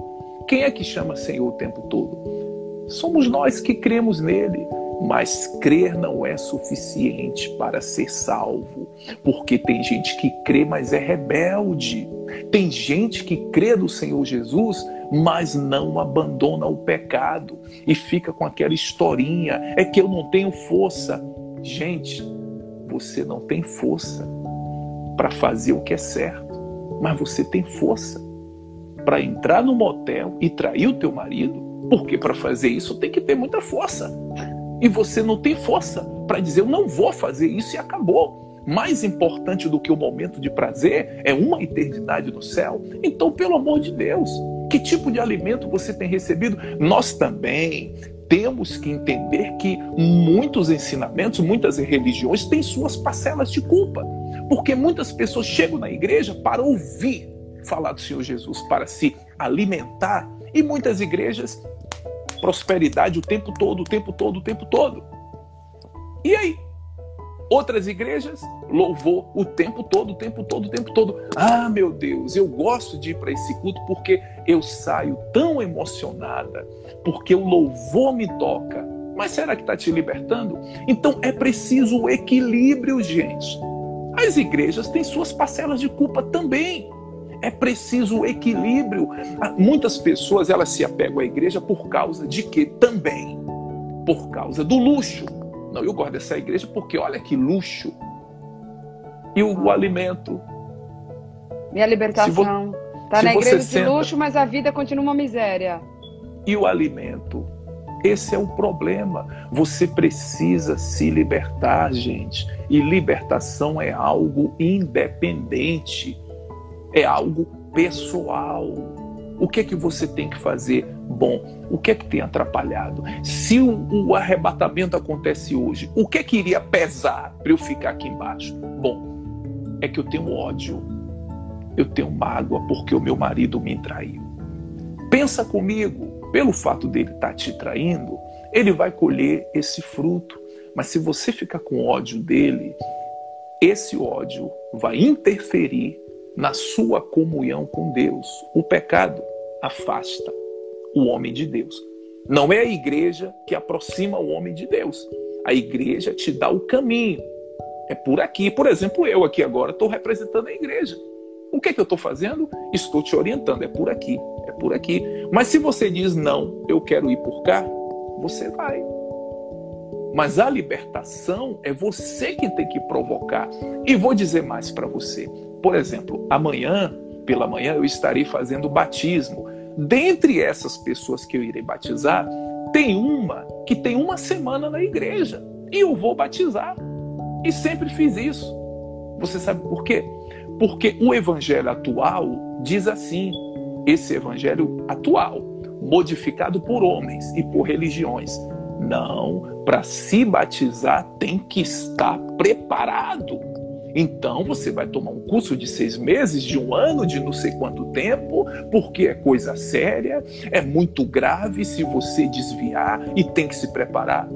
Quem é que chama Senhor o tempo todo? Somos nós que cremos nele. Mas crer não é suficiente para ser salvo, porque tem gente que crê, mas é rebelde. Tem gente que crê no Senhor Jesus, mas não abandona o pecado e fica com aquela historinha: é que eu não tenho força. Gente, você não tem força para fazer o que é certo, mas você tem força para entrar no motel e trair o teu marido, porque para fazer isso tem que ter muita força e você não tem força para dizer eu não vou fazer isso e acabou. Mais importante do que o momento de prazer é uma eternidade no céu. Então, pelo amor de Deus, que tipo de alimento você tem recebido? Nós também temos que entender que muitos ensinamentos, muitas religiões têm suas parcelas de culpa. Porque muitas pessoas chegam na igreja para ouvir falar do Senhor Jesus, para se alimentar, e muitas igrejas prosperidade o tempo todo, o tempo todo, o tempo todo. E aí? Outras igrejas, louvor o tempo todo, o tempo todo, o tempo todo. Ah, meu Deus, eu gosto de ir para esse culto porque eu saio tão emocionada, porque o louvor me toca. Mas será que está te libertando? Então é preciso o equilíbrio, gente. As igrejas têm suas parcelas de culpa também. É preciso equilíbrio. Ah, muitas pessoas elas se apegam à igreja por causa de quê? Também por causa do luxo. Não, eu gosto dessa igreja porque olha que luxo. E o, o alimento. E a libertação. Está na igreja de senta... luxo, mas a vida continua uma miséria. E o alimento. Esse é o problema. Você precisa se libertar, gente. E libertação é algo independente é algo pessoal. O que é que você tem que fazer? Bom, o que é que tem atrapalhado? Se o, o arrebatamento acontece hoje, o que é que iria pesar para eu ficar aqui embaixo? Bom, é que eu tenho ódio, eu tenho mágoa porque o meu marido me traiu. Pensa comigo, pelo fato dele estar tá te traindo, ele vai colher esse fruto. Mas se você ficar com ódio dele, esse ódio vai interferir na sua comunhão com Deus. O pecado afasta o homem de Deus. Não é a igreja que aproxima o homem de Deus. A igreja te dá o caminho. É por aqui. Por exemplo, eu aqui agora estou representando a igreja. O que, é que eu estou fazendo? Estou te orientando. É por aqui. É por aqui. Mas se você diz não, eu quero ir por cá, você vai. Mas a libertação é você quem tem que provocar. E vou dizer mais para você. Por exemplo, amanhã, pela manhã, eu estarei fazendo batismo. Dentre essas pessoas que eu irei batizar, tem uma que tem uma semana na igreja e eu vou batizar. E sempre fiz isso. Você sabe por quê? Porque o evangelho atual diz assim: esse evangelho atual, modificado por homens e por religiões. Não, para se batizar tem que estar preparado. Então você vai tomar um curso de seis meses, de um ano, de não sei quanto tempo, porque é coisa séria, é muito grave se você desviar e tem que se preparar.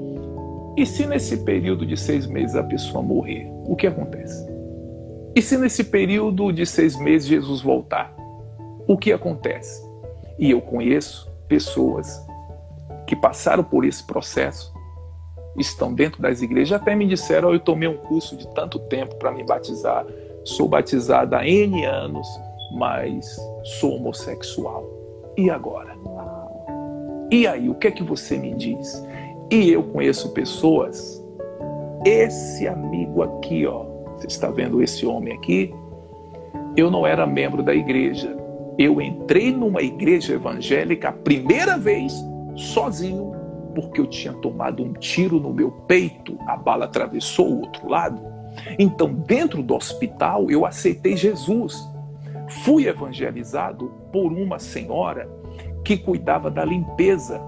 E se nesse período de seis meses a pessoa morrer, o que acontece? E se nesse período de seis meses Jesus voltar, o que acontece? E eu conheço pessoas que passaram por esse processo, estão dentro das igrejas, até me disseram: oh, eu tomei um curso de tanto tempo para me batizar, sou batizada há N anos, mas sou homossexual. E agora? E aí, o que é que você me diz? E eu conheço pessoas, esse amigo aqui, ó, você está vendo esse homem aqui? Eu não era membro da igreja. Eu entrei numa igreja evangélica a primeira vez sozinho, porque eu tinha tomado um tiro no meu peito, a bala atravessou o outro lado. Então, dentro do hospital, eu aceitei Jesus. Fui evangelizado por uma senhora que cuidava da limpeza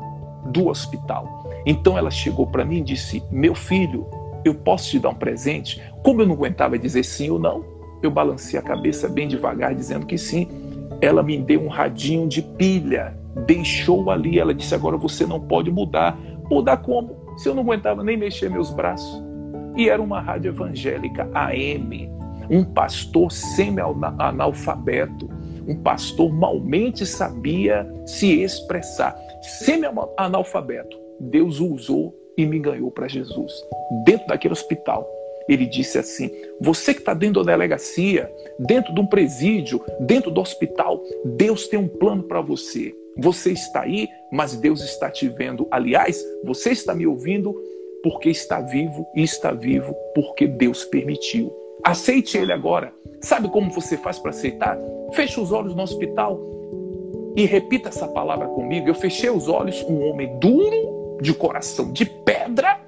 do hospital. Então ela chegou para mim e disse: Meu filho, eu posso te dar um presente? Como eu não aguentava dizer sim ou não, eu balancei a cabeça bem devagar, dizendo que sim. Ela me deu um radinho de pilha deixou ali. Ela disse: agora você não pode mudar. Mudar como? Se eu não aguentava nem mexer meus braços. E era uma rádio evangélica AM, um pastor semi-analfabeto, um pastor malmente sabia se expressar. Semi-analfabeto. Deus o usou e me ganhou para Jesus, dentro daquele hospital. Ele disse assim: Você que está dentro da delegacia, dentro de um presídio, dentro do hospital, Deus tem um plano para você. Você está aí, mas Deus está te vendo. Aliás, você está me ouvindo porque está vivo e está vivo porque Deus permitiu. Aceite Ele agora. Sabe como você faz para aceitar? Feche os olhos no hospital e repita essa palavra comigo. Eu fechei os olhos, um homem duro, de coração de pedra.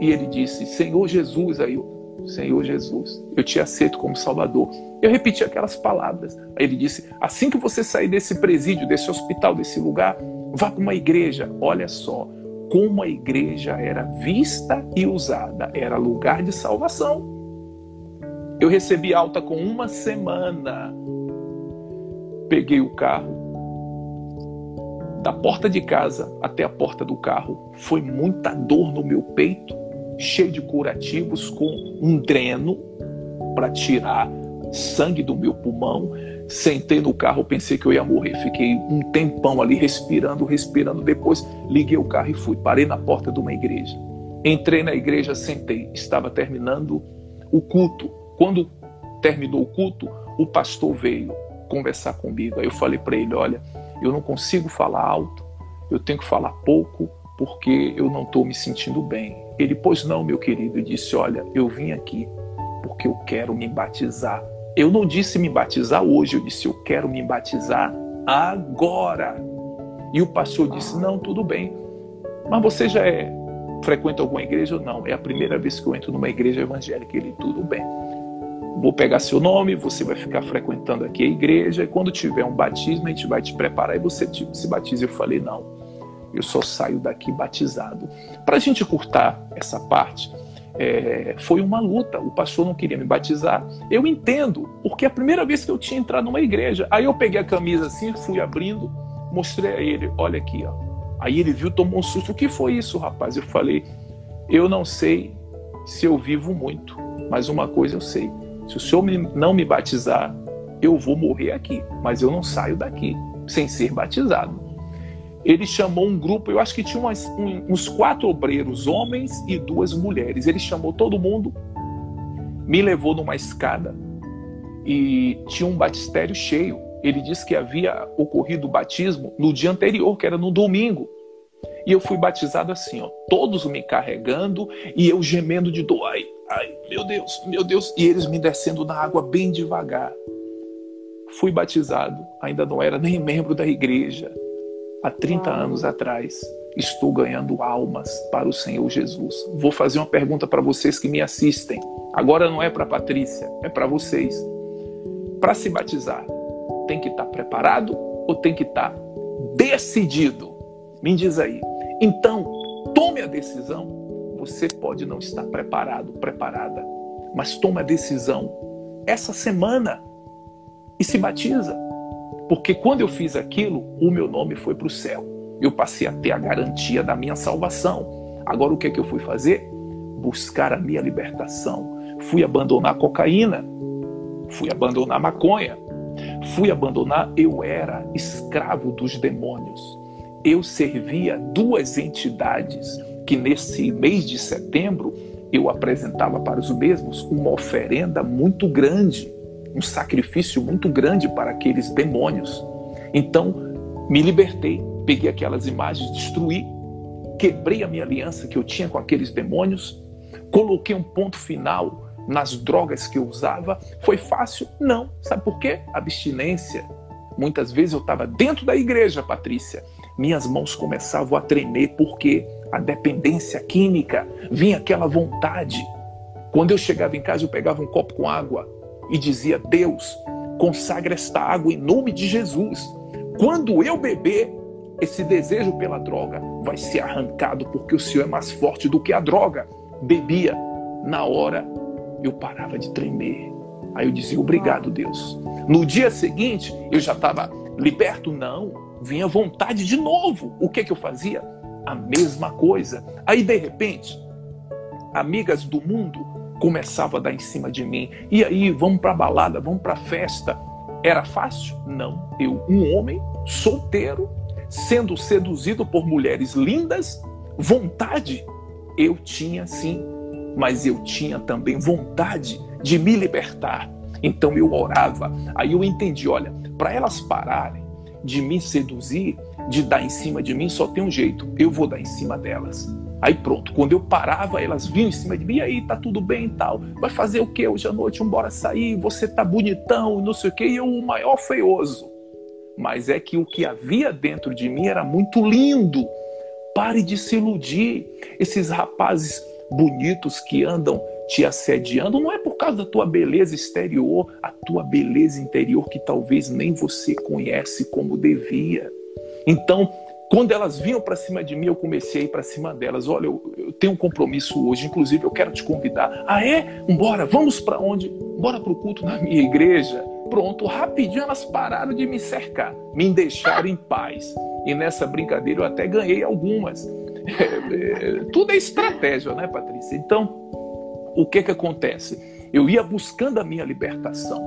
E ele disse: Senhor Jesus, aí eu, Senhor Jesus, eu te aceito como Salvador. Eu repeti aquelas palavras. Aí ele disse: assim que você sair desse presídio, desse hospital, desse lugar, vá para uma igreja. Olha só como a igreja era vista e usada, era lugar de salvação. Eu recebi alta com uma semana. Peguei o carro, da porta de casa até a porta do carro, foi muita dor no meu peito cheio de curativos, com um dreno para tirar sangue do meu pulmão. Sentei no carro, pensei que eu ia morrer. Fiquei um tempão ali respirando, respirando. Depois liguei o carro e fui. Parei na porta de uma igreja. Entrei na igreja, sentei. Estava terminando o culto. Quando terminou o culto, o pastor veio conversar comigo. Aí eu falei para ele: Olha, eu não consigo falar alto, eu tenho que falar pouco, porque eu não estou me sentindo bem. Ele, pois não, meu querido, e disse: Olha, eu vim aqui porque eu quero me batizar. Eu não disse me batizar hoje, eu disse: Eu quero me batizar agora. E o pastor disse: Não, tudo bem. Mas você já é frequenta alguma igreja ou não? É a primeira vez que eu entro numa igreja evangélica. Ele, tudo bem. Vou pegar seu nome, você vai ficar frequentando aqui a igreja, e quando tiver um batismo, a gente vai te preparar e você se batiza. Eu falei, não eu só saio daqui batizado. Para a gente curtar essa parte, é, foi uma luta. O pastor não queria me batizar. Eu entendo, porque é a primeira vez que eu tinha entrado numa igreja. Aí eu peguei a camisa assim, fui abrindo, mostrei a ele: olha aqui, ó. Aí ele viu, tomou um susto. O que foi isso, rapaz? Eu falei: eu não sei se eu vivo muito, mas uma coisa eu sei: se o senhor não me batizar, eu vou morrer aqui, mas eu não saio daqui sem ser batizado ele chamou um grupo, eu acho que tinha umas, um, uns quatro obreiros, homens e duas mulheres. Ele chamou todo mundo, me levou numa escada e tinha um batistério cheio. Ele disse que havia ocorrido o batismo no dia anterior, que era no domingo. E eu fui batizado assim, ó, todos me carregando e eu gemendo de dor. Ai, ai, meu Deus, meu Deus. E eles me descendo na água bem devagar. Fui batizado, ainda não era nem membro da igreja há 30 anos atrás, estou ganhando almas para o Senhor Jesus. Vou fazer uma pergunta para vocês que me assistem. Agora não é para Patrícia, é para vocês. Para se batizar, tem que estar preparado ou tem que estar decidido? Me diz aí. Então, tome a decisão. Você pode não estar preparado, preparada. mas toma a decisão essa semana e se batiza. Porque quando eu fiz aquilo, o meu nome foi para o céu. Eu passei a ter a garantia da minha salvação. Agora o que é que eu fui fazer? Buscar a minha libertação. Fui abandonar cocaína, fui abandonar maconha, fui abandonar, eu era escravo dos demônios. Eu servia duas entidades que nesse mês de setembro eu apresentava para os mesmos uma oferenda muito grande, um sacrifício muito grande para aqueles demônios. Então, me libertei, peguei aquelas imagens, destruí, quebrei a minha aliança que eu tinha com aqueles demônios, coloquei um ponto final nas drogas que eu usava. Foi fácil? Não. Sabe por quê? Abstinência. Muitas vezes eu estava dentro da igreja, Patrícia. Minhas mãos começavam a tremer porque a dependência química, vinha aquela vontade. Quando eu chegava em casa, eu pegava um copo com água e dizia: Deus, consagra esta água em nome de Jesus. Quando eu beber, esse desejo pela droga vai ser arrancado, porque o Senhor é mais forte do que a droga. Bebia, na hora eu parava de tremer. Aí eu dizia: Obrigado, Deus. No dia seguinte, eu já estava liberto? Não. Vinha vontade de novo. O que, que eu fazia? a mesma coisa. Aí, de repente, amigas do mundo começavam a dar em cima de mim. E aí, vamos para balada, vamos para festa. Era fácil? Não. Eu, um homem solteiro, sendo seduzido por mulheres lindas, vontade eu tinha sim, mas eu tinha também vontade de me libertar. Então eu orava. Aí eu entendi, olha, para elas pararem de me seduzir, de dar em cima de mim, só tem um jeito: eu vou dar em cima delas. Aí pronto, quando eu parava, elas vinham em cima de mim, e aí, tá tudo bem e tal. Vai fazer o que hoje à noite? Bora sair, você tá bonitão, não sei o que, e eu o maior feioso. Mas é que o que havia dentro de mim era muito lindo. Pare de se iludir. Esses rapazes bonitos que andam te assediando não é por causa da tua beleza exterior, a tua beleza interior que talvez nem você conhece como devia. Então, quando elas vinham para cima de mim, eu comecei a ir para cima delas. Olha, eu, eu, tenho um compromisso hoje, inclusive eu quero te convidar. Ah, é? Bora, vamos para onde? Bora para o culto na minha igreja. Pronto, rapidinho elas pararam de me cercar, me deixaram em paz. E nessa brincadeira eu até ganhei algumas. É, é, tudo é estratégia, né, Patrícia? Então, o que que acontece? Eu ia buscando a minha libertação.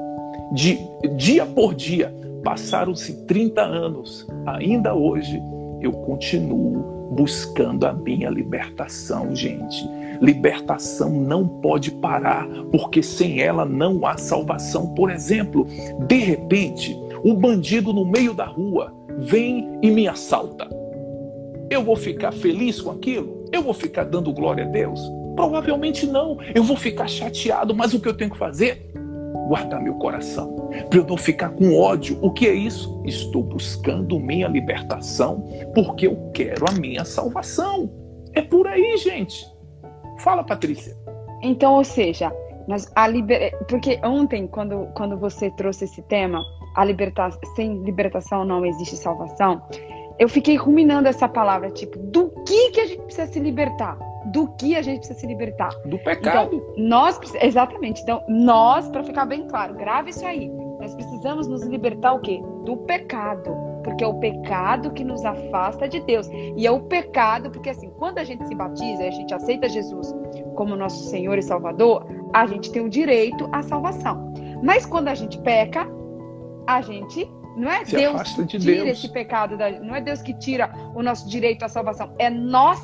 De dia por dia, Passaram-se 30 anos, ainda hoje eu continuo buscando a minha libertação, gente. Libertação não pode parar, porque sem ela não há salvação. Por exemplo, de repente, um bandido no meio da rua vem e me assalta. Eu vou ficar feliz com aquilo? Eu vou ficar dando glória a Deus? Provavelmente não. Eu vou ficar chateado, mas o que eu tenho que fazer? Guardar meu coração, para eu não ficar com ódio. O que é isso? Estou buscando minha libertação porque eu quero a minha salvação. É por aí, gente. Fala, Patrícia. Então, ou seja, nós, a liber... porque ontem, quando, quando você trouxe esse tema, a libertação, sem libertação não existe salvação, eu fiquei ruminando essa palavra, tipo, do que, que a gente precisa se libertar? do que a gente precisa se libertar. Do pecado. Então, nós, exatamente. Então, nós, para ficar bem claro, grave isso aí. Nós precisamos nos libertar o quê? Do pecado. Porque é o pecado que nos afasta de Deus. E é o pecado, porque assim, quando a gente se batiza e a gente aceita Jesus como nosso Senhor e Salvador, a gente tem o direito à salvação. Mas quando a gente peca, a gente não é se Deus que tira Deus. esse pecado, da, não é Deus que tira o nosso direito à salvação, é nós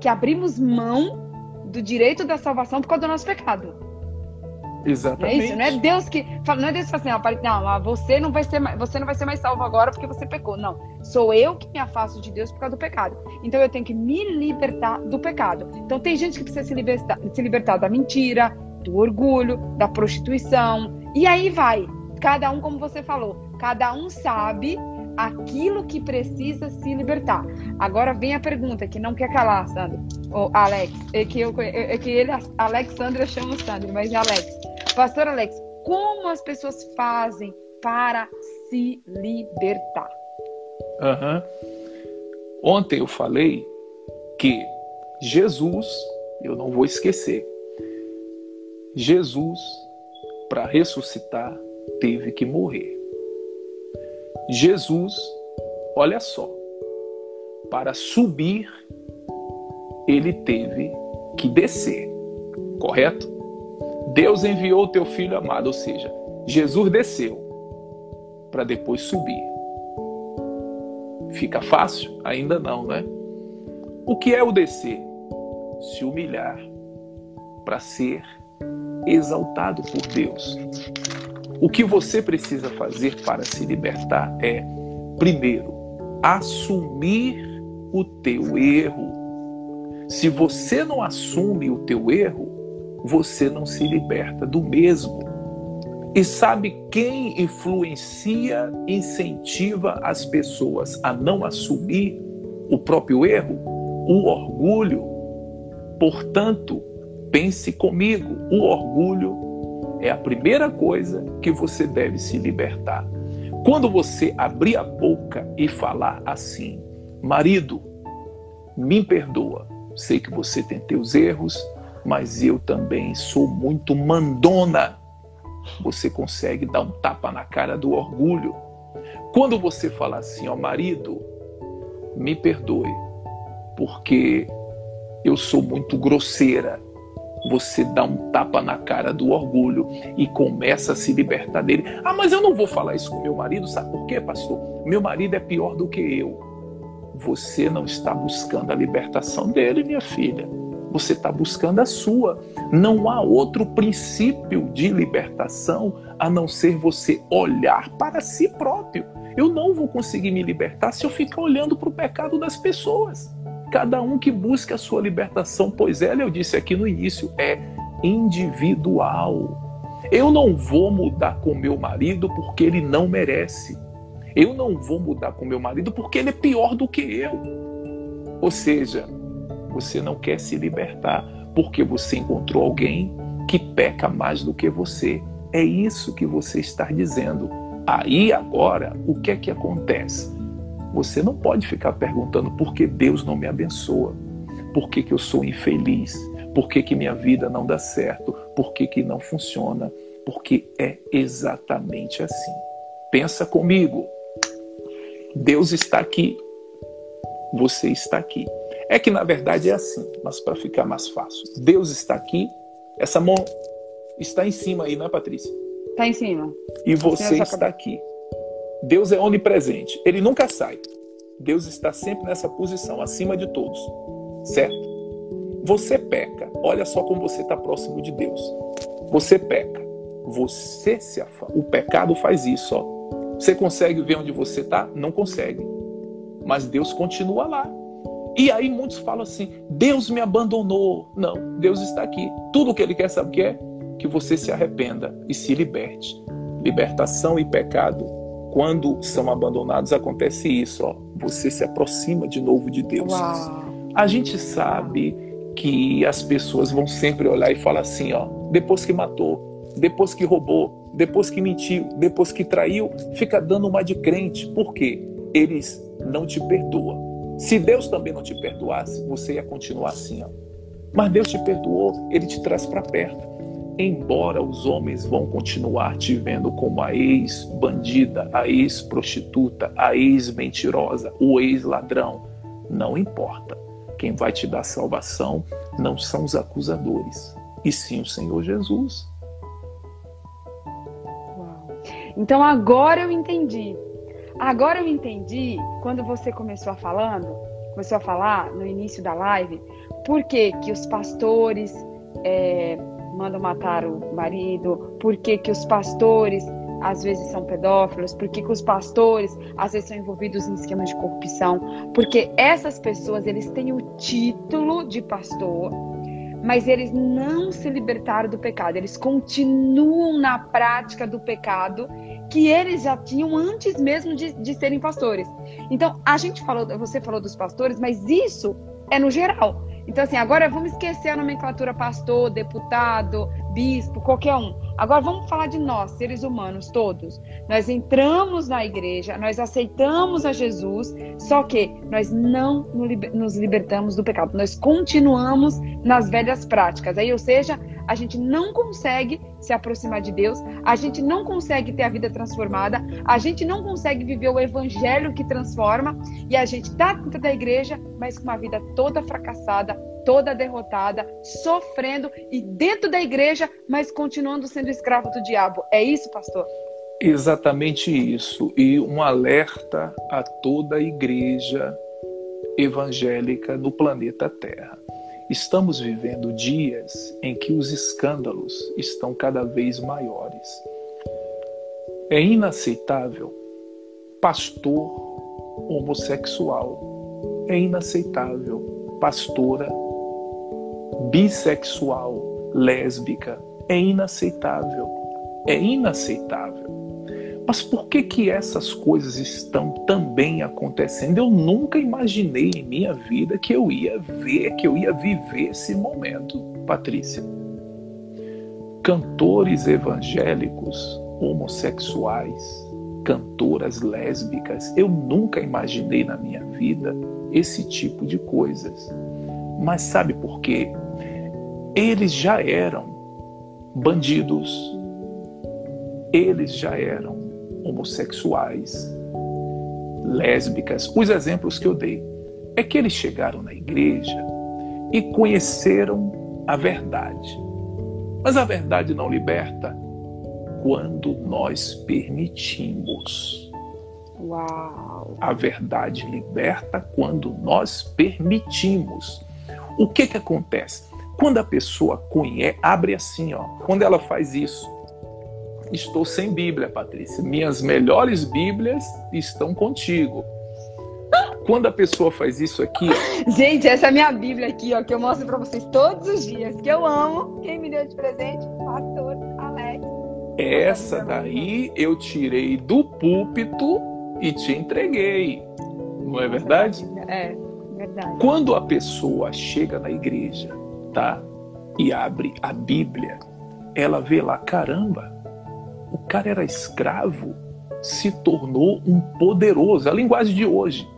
que abrimos mão do direito da salvação por causa do nosso pecado. Exatamente. Não é isso? Não é Deus que fala, não é Deus que fala assim, não, você não vai ser mais, você não vai ser mais salvo agora porque você pecou. Não, sou eu que me afasto de Deus por causa do pecado. Então eu tenho que me libertar do pecado. Então tem gente que precisa se libertar, se libertar da mentira, do orgulho, da prostituição. E aí vai. Cada um, como você falou, cada um sabe aquilo que precisa se libertar. Agora vem a pergunta que não quer calar, Sandro. O Alex, é que, eu, é, que ele, Alexandra chama o Sandro, mas é Alex. Pastor Alex, como as pessoas fazem para se libertar? Uhum. Ontem eu falei que Jesus, eu não vou esquecer, Jesus, para ressuscitar, teve que morrer. Jesus, olha só, para subir, ele teve que descer, correto? Deus enviou o teu filho amado, ou seja, Jesus desceu para depois subir. Fica fácil? Ainda não, né? O que é o descer? Se humilhar para ser exaltado por Deus. O que você precisa fazer para se libertar é, primeiro, assumir o teu erro. Se você não assume o teu erro, você não se liberta do mesmo. E sabe quem influencia, incentiva as pessoas a não assumir o próprio erro? O orgulho. Portanto, pense comigo: o orgulho é a primeira coisa que você deve se libertar. Quando você abrir a boca e falar assim, marido, me perdoa, sei que você tem teus erros, mas eu também sou muito mandona. Você consegue dar um tapa na cara do orgulho. Quando você fala assim, ó marido, me perdoe, porque eu sou muito grosseira. Você dá um tapa na cara do orgulho e começa a se libertar dele. Ah, mas eu não vou falar isso com meu marido, sabe por quê, pastor? Meu marido é pior do que eu. Você não está buscando a libertação dele, minha filha você está buscando a sua. Não há outro princípio de libertação a não ser você olhar para si próprio. Eu não vou conseguir me libertar se eu ficar olhando para o pecado das pessoas. Cada um que busca a sua libertação, pois ela, eu disse aqui no início, é individual. Eu não vou mudar com meu marido porque ele não merece. Eu não vou mudar com meu marido porque ele é pior do que eu. Ou seja, você não quer se libertar porque você encontrou alguém que peca mais do que você. É isso que você está dizendo. Aí agora, o que é que acontece? Você não pode ficar perguntando por que Deus não me abençoa, por que, que eu sou infeliz, por que, que minha vida não dá certo, por que, que não funciona, porque é exatamente assim. Pensa comigo. Deus está aqui. Você está aqui. É que na verdade é assim, mas para ficar mais fácil. Deus está aqui, essa mão está em cima aí, não é, Patrícia? Está em cima. E você está aqui. Deus é onipresente, ele nunca sai. Deus está sempre nessa posição, acima de todos, certo? Você peca, olha só como você está próximo de Deus. Você peca, você se afasta. O pecado faz isso, ó. Você consegue ver onde você está? Não consegue. Mas Deus continua lá. E aí muitos falam assim: Deus me abandonou. Não, Deus está aqui. Tudo o que Ele quer saber que é que você se arrependa e se liberte. Libertação e pecado, quando são abandonados, acontece isso. Ó, você se aproxima de novo de Deus. Uau. A gente sabe que as pessoas vão sempre olhar e falar assim: ó, depois que matou, depois que roubou, depois que mentiu, depois que traiu, fica dando uma de crente. Por quê? Eles não te perdoam se Deus também não te perdoasse, você ia continuar assim. Ó. Mas Deus te perdoou, ele te traz para perto. Embora os homens vão continuar te vendo como a ex-bandida, a ex-prostituta, a ex-mentirosa, o ex-ladrão, não importa. Quem vai te dar salvação não são os acusadores, e sim o Senhor Jesus. Uau. Então agora eu entendi Agora eu entendi quando você começou a falando, começou a falar no início da live, por que, que os pastores é, mandam matar o marido, por que, que os pastores às vezes são pedófilos, por que, que os pastores às vezes são envolvidos em esquemas de corrupção, porque essas pessoas eles têm o título de pastor, mas eles não se libertaram do pecado, eles continuam na prática do pecado que eles já tinham antes mesmo de, de serem pastores. Então, a gente falou, você falou dos pastores, mas isso é no geral. Então, assim, agora vamos esquecer a nomenclatura pastor, deputado, bispo, qualquer um. Agora vamos falar de nós, seres humanos, todos. Nós entramos na igreja, nós aceitamos a Jesus, só que nós não nos libertamos do pecado. Nós continuamos nas velhas práticas. Aí, ou seja, a gente não consegue se aproximar de Deus, a gente não consegue ter a vida transformada, a gente não consegue viver o evangelho que transforma e a gente está dentro da igreja, mas com uma vida toda fracassada, toda derrotada, sofrendo e dentro da igreja, mas continuando sendo escravo do diabo. É isso, pastor? Exatamente isso. E um alerta a toda a igreja evangélica no planeta Terra. Estamos vivendo dias em que os escândalos estão cada vez maiores. É inaceitável pastor homossexual. É inaceitável pastora bissexual, lésbica. É inaceitável. É inaceitável. Mas por que que essas coisas estão também acontecendo? Eu nunca imaginei em minha vida que eu ia ver, que eu ia viver esse momento, Patrícia. Cantores evangélicos homossexuais, cantoras lésbicas, eu nunca imaginei na minha vida esse tipo de coisas. Mas sabe por quê? Eles já eram bandidos, eles já eram homossexuais, lésbicas. Os exemplos que eu dei é que eles chegaram na igreja e conheceram a verdade. Mas a verdade não liberta quando nós permitimos. Uau! A verdade liberta quando nós permitimos. O que que acontece? Quando a pessoa conhece, abre assim, ó, quando ela faz isso, Estou sem Bíblia, Patrícia. Minhas melhores Bíblias estão contigo. Quando a pessoa faz isso aqui. Ó... Gente, essa é a minha Bíblia aqui, ó, que eu mostro para vocês todos os dias, que eu amo. Quem me deu de presente? Pastor Alex. Essa daí eu tirei do púlpito e te entreguei. Não é verdade? É, verdade. Quando a pessoa chega na igreja, tá? E abre a Bíblia, ela vê lá, caramba, o cara era escravo, se tornou um poderoso. É a linguagem de hoje.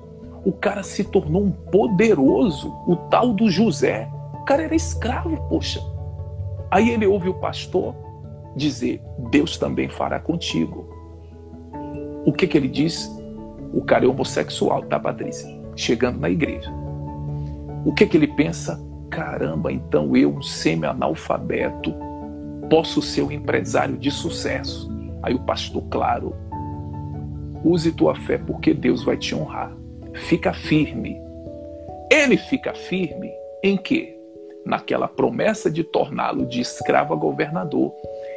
O cara se tornou um poderoso, o tal do José. O cara era escravo, poxa. Aí ele ouve o pastor dizer: Deus também fará contigo. O que, que ele diz? O cara é homossexual, tá, Patrícia? Chegando na igreja. O que, que ele pensa? Caramba, então eu, um semi-analfabeto, posso ser um empresário de sucesso. Aí o pastor, claro, use tua fé porque Deus vai te honrar. Fica firme. Ele fica firme em quê? Naquela promessa de torná-lo de escravo a governador.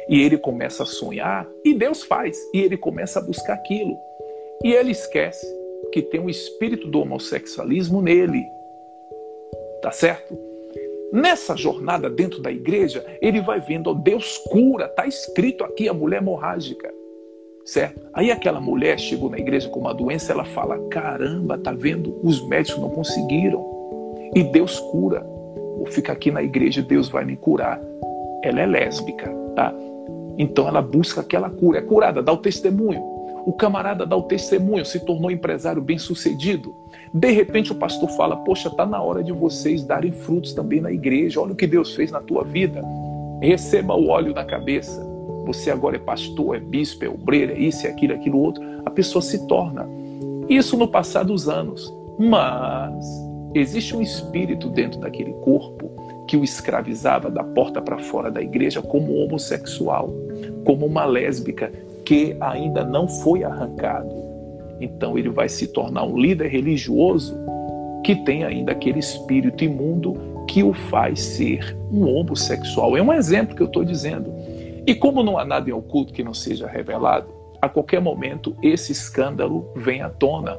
E ele começa a sonhar e Deus faz. E ele começa a buscar aquilo. E ele esquece que tem um espírito do homossexualismo nele. Tá certo? Nessa jornada dentro da igreja, ele vai vendo, ó, Deus cura, está escrito aqui a mulher hemorrágica, certo? Aí aquela mulher chegou na igreja com uma doença, ela fala: caramba, tá vendo? Os médicos não conseguiram e Deus cura. Vou ficar aqui na igreja, Deus vai me curar. Ela é lésbica, tá? Então ela busca aquela cura, é curada, dá o testemunho. O camarada dá o testemunho, se tornou empresário bem sucedido. De repente o pastor fala: Poxa, está na hora de vocês darem frutos também na igreja. Olha o que Deus fez na tua vida. Receba o óleo na cabeça. Você agora é pastor, é bispo, é obreiro, é isso, é aquilo, é aquilo outro. A pessoa se torna. Isso no passar dos anos. Mas existe um espírito dentro daquele corpo que o escravizava da porta para fora da igreja como homossexual, como uma lésbica que ainda não foi arrancado então ele vai se tornar um líder religioso que tem ainda aquele espírito imundo que o faz ser um homossexual. É um exemplo que eu estou dizendo. E como não há nada em oculto que não seja revelado, a qualquer momento esse escândalo vem à tona.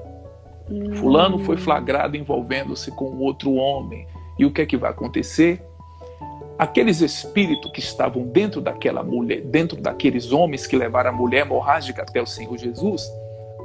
Hum. Fulano foi flagrado envolvendo-se com outro homem. E o que é que vai acontecer? Aqueles espíritos que estavam dentro daquela mulher, dentro daqueles homens que levaram a mulher hemorrágica até o Senhor Jesus,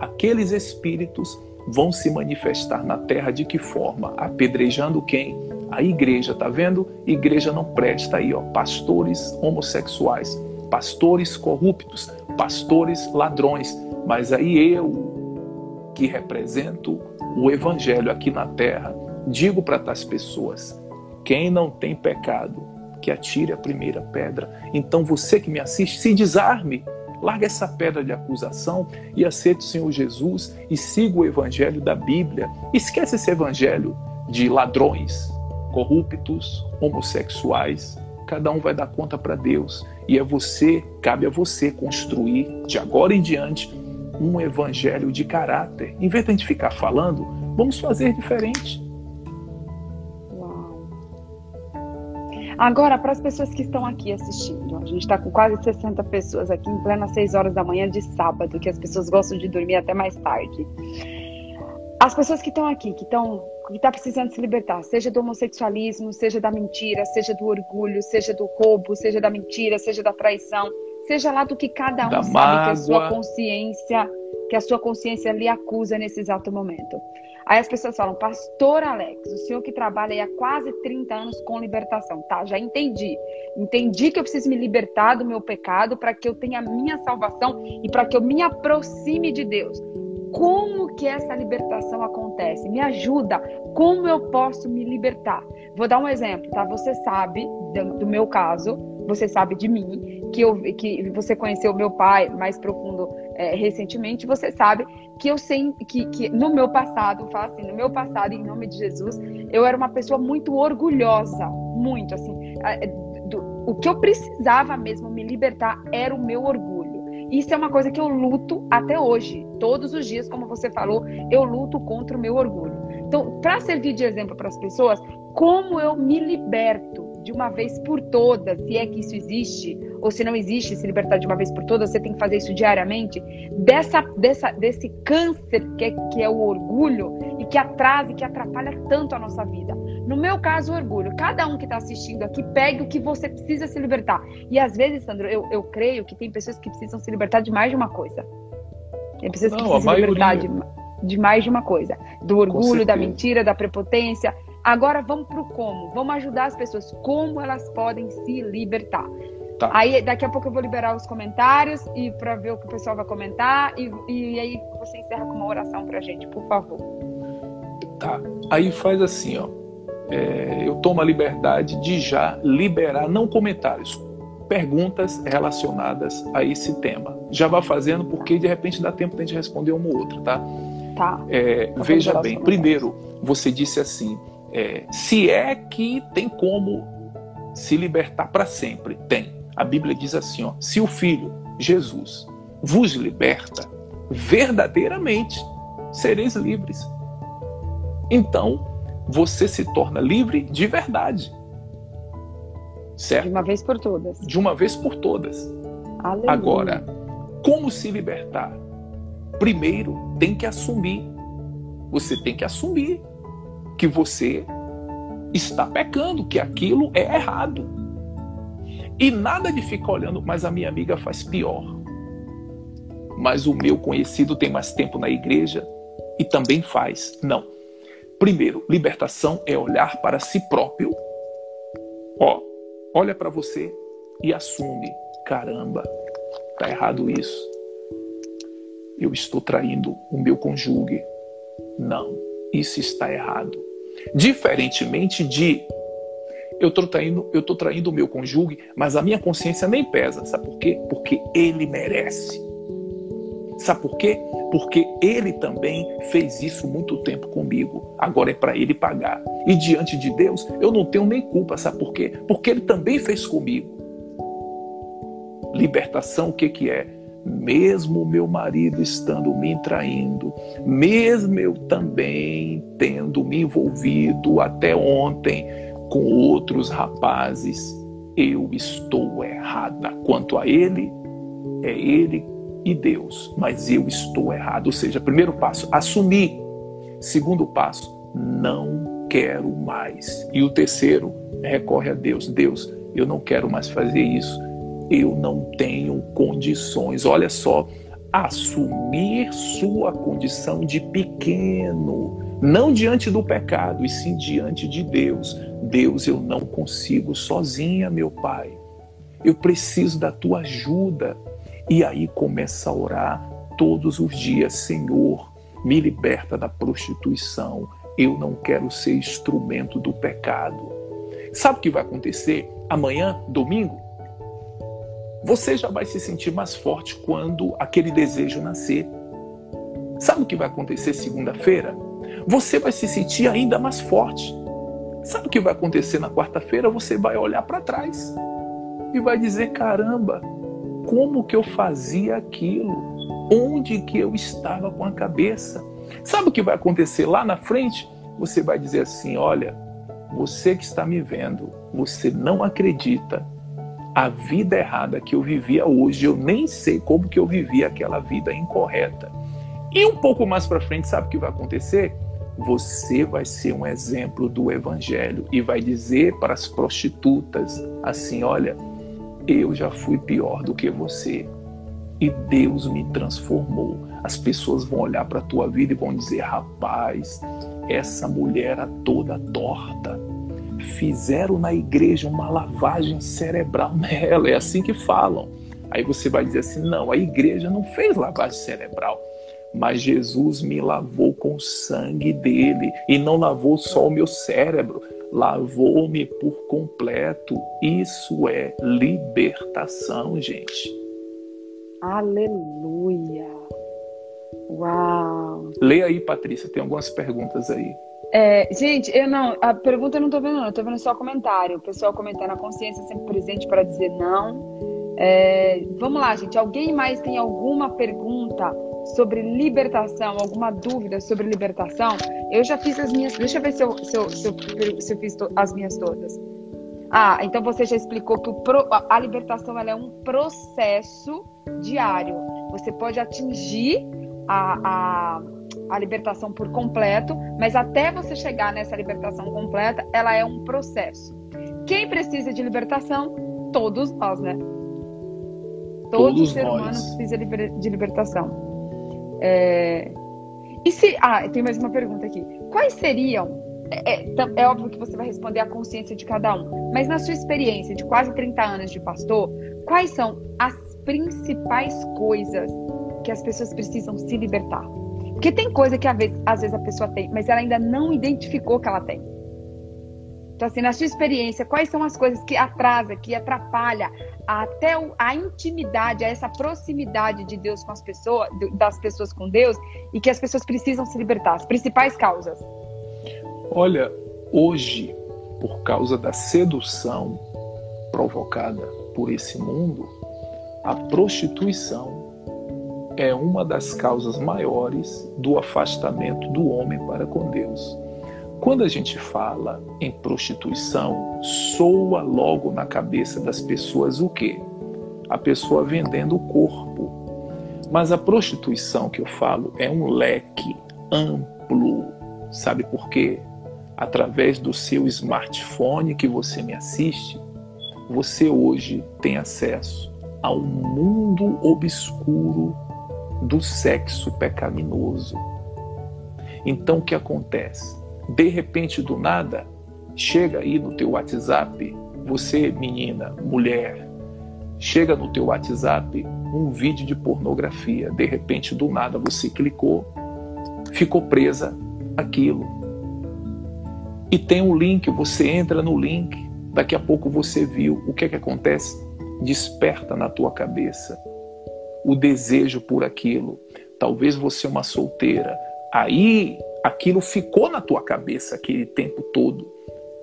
aqueles espíritos vão se manifestar na terra de que forma? Apedrejando quem? A igreja, tá vendo? Igreja não presta aí, ó, pastores homossexuais, pastores corruptos, pastores ladrões. Mas aí eu, que represento o evangelho aqui na terra, digo para tais pessoas: quem não tem pecado, que atire a primeira pedra. Então você que me assiste, se desarme. Larga essa pedra de acusação e aceite o Senhor Jesus e siga o evangelho da Bíblia. Esquece esse evangelho de ladrões, corruptos, homossexuais. Cada um vai dar conta para Deus. E é você, cabe a você construir, de agora em diante, um evangelho de caráter. Em vez de a gente ficar falando, vamos fazer diferente. Agora, para as pessoas que estão aqui assistindo, a gente está com quase 60 pessoas aqui em plena 6 horas da manhã de sábado, que as pessoas gostam de dormir até mais tarde. As pessoas que estão aqui, que estão que está precisando se libertar, seja do homossexualismo, seja da mentira, seja do orgulho, seja do roubo, seja da mentira, seja da traição, seja lá do que cada um da sabe mágoa. que a sua consciência, que a sua consciência lhe acusa nesse exato momento. Aí as pessoas falam, Pastor Alex, o senhor que trabalha há quase 30 anos com libertação. Tá, já entendi. Entendi que eu preciso me libertar do meu pecado para que eu tenha a minha salvação e para que eu me aproxime de Deus. Como que essa libertação acontece? Me ajuda. Como eu posso me libertar? Vou dar um exemplo, tá? Você sabe do, meu caso, você sabe de mim, que, eu, que você conheceu meu pai mais profundo é, recentemente, você sabe que eu sei que, que no meu passado, falo assim, no meu passado, em nome de Jesus, eu era uma pessoa muito orgulhosa, muito assim. Do, o que eu precisava mesmo me libertar era o meu orgulho. Isso é uma coisa que eu luto até hoje. Todos os dias, como você falou, eu luto contra o meu orgulho. Então, para servir de exemplo para as pessoas, como eu me liberto de uma vez por todas, se é que isso existe, ou se não existe se libertar de uma vez por todas, você tem que fazer isso diariamente, dessa, dessa, desse câncer que é, que é o orgulho e que atrasa e que atrapalha tanto a nossa vida. No meu caso, o orgulho. Cada um que está assistindo aqui, pegue o que você precisa se libertar. E às vezes, Sandro, eu, eu creio que tem pessoas que precisam se libertar de mais de uma coisa. Tem pessoas que precisam se libertar de, de mais de uma coisa. Do orgulho, da mentira, da prepotência. Agora vamos para o como. Vamos ajudar as pessoas. Como elas podem se libertar. Tá. Aí daqui a pouco eu vou liberar os comentários e para ver o que o pessoal vai comentar e, e aí você encerra com uma oração para gente, por favor. Tá. Aí faz assim, ó é, eu tomo a liberdade de já liberar, não comentários, perguntas relacionadas a esse tema. Já vá fazendo, porque de repente dá tempo de a gente responder uma ou outra, tá? Tá. É, veja bem, primeiro, você disse assim: é, se é que tem como se libertar para sempre. Tem. A Bíblia diz assim: ó, se o Filho, Jesus, vos liberta, verdadeiramente sereis livres. Então, você se torna livre de verdade. Certo? De uma vez por todas. De uma vez por todas. Aleluia. Agora, como se libertar? Primeiro, tem que assumir. Você tem que assumir que você está pecando, que aquilo é errado. E nada de ficar olhando, mas a minha amiga faz pior. Mas o meu conhecido tem mais tempo na igreja e também faz. Não. Primeiro, libertação é olhar para si próprio. Ó, olha para você e assume: caramba, tá errado isso. Eu estou traindo o meu cônjuge. Não, isso está errado. Diferentemente de eu estou traindo, eu tô traindo o meu cônjuge, mas a minha consciência nem pesa. Sabe por quê? Porque ele merece. Sabe por quê? Porque ele também fez isso muito tempo comigo. Agora é para ele pagar. E diante de Deus, eu não tenho nem culpa. Sabe por quê? Porque ele também fez comigo. Libertação, o que, que é? Mesmo meu marido estando me traindo, mesmo eu também tendo me envolvido até ontem com outros rapazes, eu estou errada. Quanto a ele, é ele e Deus, mas eu estou errado. Ou seja, primeiro passo, assumir. Segundo passo, não quero mais. E o terceiro, recorre a Deus. Deus, eu não quero mais fazer isso. Eu não tenho condições. Olha só, assumir sua condição de pequeno, não diante do pecado, e sim diante de Deus. Deus, eu não consigo sozinha, meu Pai. Eu preciso da tua ajuda. E aí começa a orar todos os dias: Senhor, me liberta da prostituição. Eu não quero ser instrumento do pecado. Sabe o que vai acontecer? amanhã, domingo, você já vai se sentir mais forte quando aquele desejo nascer. Sabe o que vai acontecer segunda-feira? Você vai se sentir ainda mais forte. Sabe o que vai acontecer na quarta-feira? Você vai olhar para trás e vai dizer: caramba, como que eu fazia aquilo? Onde que eu estava com a cabeça? Sabe o que vai acontecer lá na frente? Você vai dizer assim: olha, você que está me vendo, você não acredita a vida errada que eu vivia hoje, eu nem sei como que eu vivia aquela vida incorreta. E um pouco mais para frente, sabe o que vai acontecer? Você vai ser um exemplo do evangelho e vai dizer para as prostitutas assim: olha, eu já fui pior do que você e Deus me transformou. As pessoas vão olhar para a tua vida e vão dizer: rapaz, essa mulher era toda torta. Fizeram na igreja uma lavagem cerebral nela, é assim que falam. Aí você vai dizer assim: não, a igreja não fez lavagem cerebral, mas Jesus me lavou com o sangue dele e não lavou só o meu cérebro, lavou-me por completo. Isso é libertação, gente. Aleluia! Uau! Leia aí, Patrícia, tem algumas perguntas aí. É, gente, eu não, a pergunta eu não tô vendo, não, eu tô vendo só o comentário. O pessoal comentando a consciência sempre presente para dizer não. É, vamos lá, gente. Alguém mais tem alguma pergunta sobre libertação, alguma dúvida sobre libertação? Eu já fiz as minhas. Deixa eu ver se eu, se eu, se eu, se eu fiz as minhas todas. Ah, então você já explicou que pro, a libertação é um processo diário. Você pode atingir a, a, a libertação por completo, mas até você chegar nessa libertação completa, ela é um processo. Quem precisa de libertação? Todos nós, né? Todo Todos ser nós. humano precisa de libertação. É... E se. Ah, tem mais uma pergunta aqui. Quais seriam. É, é, é, óbvio que você vai responder a consciência de cada um, mas na sua experiência de quase 30 anos de pastor, quais são as principais coisas que as pessoas precisam se libertar. Porque tem coisa que às vezes a pessoa tem, mas ela ainda não identificou que ela tem. Então, assim, na sua experiência, quais são as coisas que atrasa, que atrapalha até a intimidade, essa proximidade de Deus com as pessoas, das pessoas com Deus, e que as pessoas precisam se libertar? As principais causas. Olha, hoje, por causa da sedução provocada por esse mundo, a prostituição é uma das causas maiores do afastamento do homem para com Deus. Quando a gente fala em prostituição, soa logo na cabeça das pessoas o quê? A pessoa vendendo o corpo. Mas a prostituição que eu falo é um leque amplo. Sabe por quê? Através do seu smartphone que você me assiste, você hoje tem acesso ao mundo obscuro do sexo pecaminoso. Então o que acontece? De repente, do nada, chega aí no teu WhatsApp, você menina, mulher, chega no teu WhatsApp um vídeo de pornografia. De repente, do nada, você clicou, ficou presa aquilo. E tem um link, você entra no link, daqui a pouco você viu o que é que acontece? Desperta na tua cabeça o desejo por aquilo. Talvez você é uma solteira. Aí aquilo ficou na tua cabeça aquele tempo todo.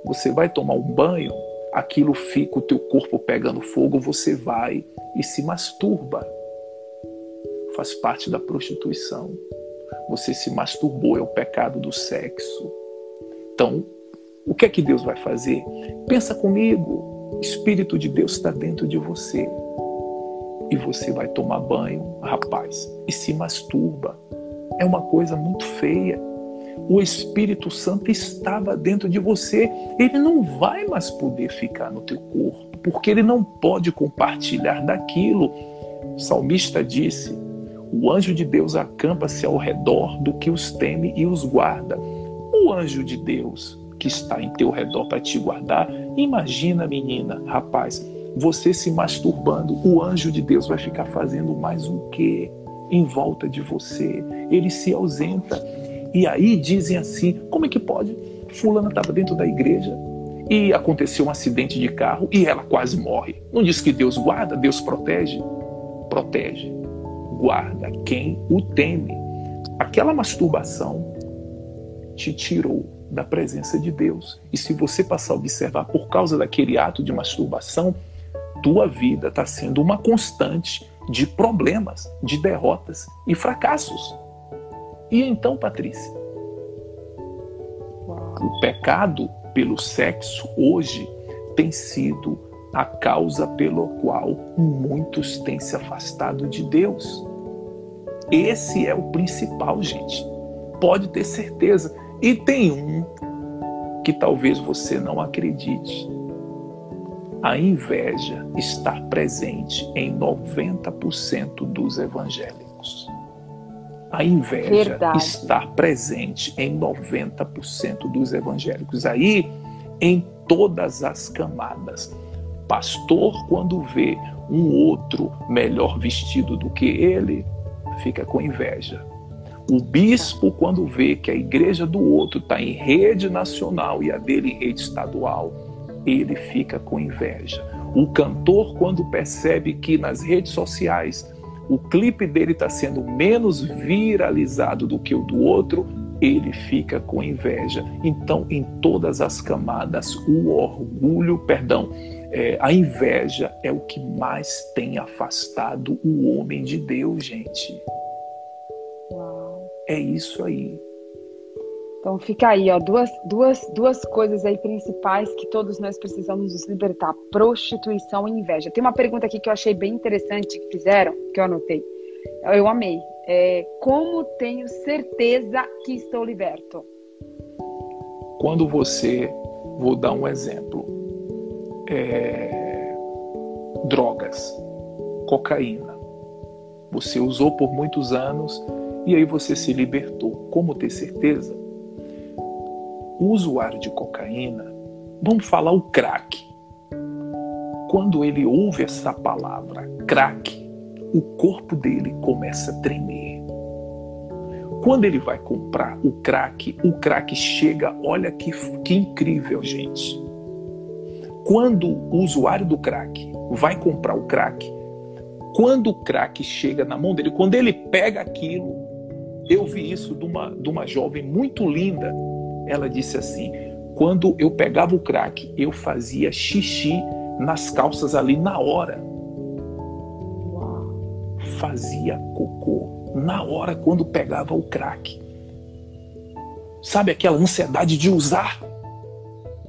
Você vai tomar um banho, aquilo fica o teu corpo pegando fogo, você vai e se masturba. Faz parte da prostituição. Você se masturbou, é o pecado do sexo. Então, o que é que Deus vai fazer? Pensa comigo. O Espírito de Deus está dentro de você e você vai tomar banho, rapaz, e se masturba. É uma coisa muito feia. O Espírito Santo estava dentro de você, ele não vai mais poder ficar no teu corpo, porque ele não pode compartilhar daquilo. O salmista disse: O anjo de Deus acampa-se ao redor do que os teme e os guarda. O anjo de Deus que está em teu redor para te guardar, imagina, menina, rapaz, você se masturbando, o anjo de Deus vai ficar fazendo mais um quê em volta de você? Ele se ausenta. E aí dizem assim: como é que pode? Fulana estava dentro da igreja e aconteceu um acidente de carro e ela quase morre. Não diz que Deus guarda, Deus protege? Protege. Guarda quem o teme. Aquela masturbação te tirou da presença de Deus. E se você passar a observar por causa daquele ato de masturbação, tua vida está sendo uma constante de problemas, de derrotas e fracassos. E então, Patrícia, o pecado pelo sexo hoje tem sido a causa pelo qual muitos têm se afastado de Deus. Esse é o principal, gente. Pode ter certeza. E tem um que talvez você não acredite. A inveja está presente em 90% dos evangélicos. A inveja Verdade. está presente em 90% dos evangélicos. Aí, em todas as camadas. Pastor, quando vê um outro melhor vestido do que ele, fica com inveja. O bispo, quando vê que a igreja do outro está em rede nacional e a dele em rede estadual, ele fica com inveja. O cantor, quando percebe que nas redes sociais o clipe dele está sendo menos viralizado do que o do outro, ele fica com inveja. Então, em todas as camadas, o orgulho, perdão, é, a inveja é o que mais tem afastado o homem de Deus, gente. Uau. É isso aí. Então fica aí, ó, duas, duas, duas coisas aí principais que todos nós precisamos nos libertar: prostituição e inveja. Tem uma pergunta aqui que eu achei bem interessante que fizeram, que eu anotei. Eu amei. É, como tenho certeza que estou liberto? Quando você, vou dar um exemplo, é, drogas, cocaína. Você usou por muitos anos e aí você se libertou. Como ter certeza? Usuário de cocaína, vamos falar o crack. Quando ele ouve essa palavra crack, o corpo dele começa a tremer. Quando ele vai comprar o crack, o crack chega, olha que, que incrível, gente. Quando o usuário do crack vai comprar o crack, quando o crack chega na mão dele, quando ele pega aquilo, eu vi isso de uma, de uma jovem muito linda ela disse assim: quando eu pegava o crack, eu fazia xixi nas calças ali na hora. Fazia cocô na hora quando pegava o crack. Sabe aquela ansiedade de usar?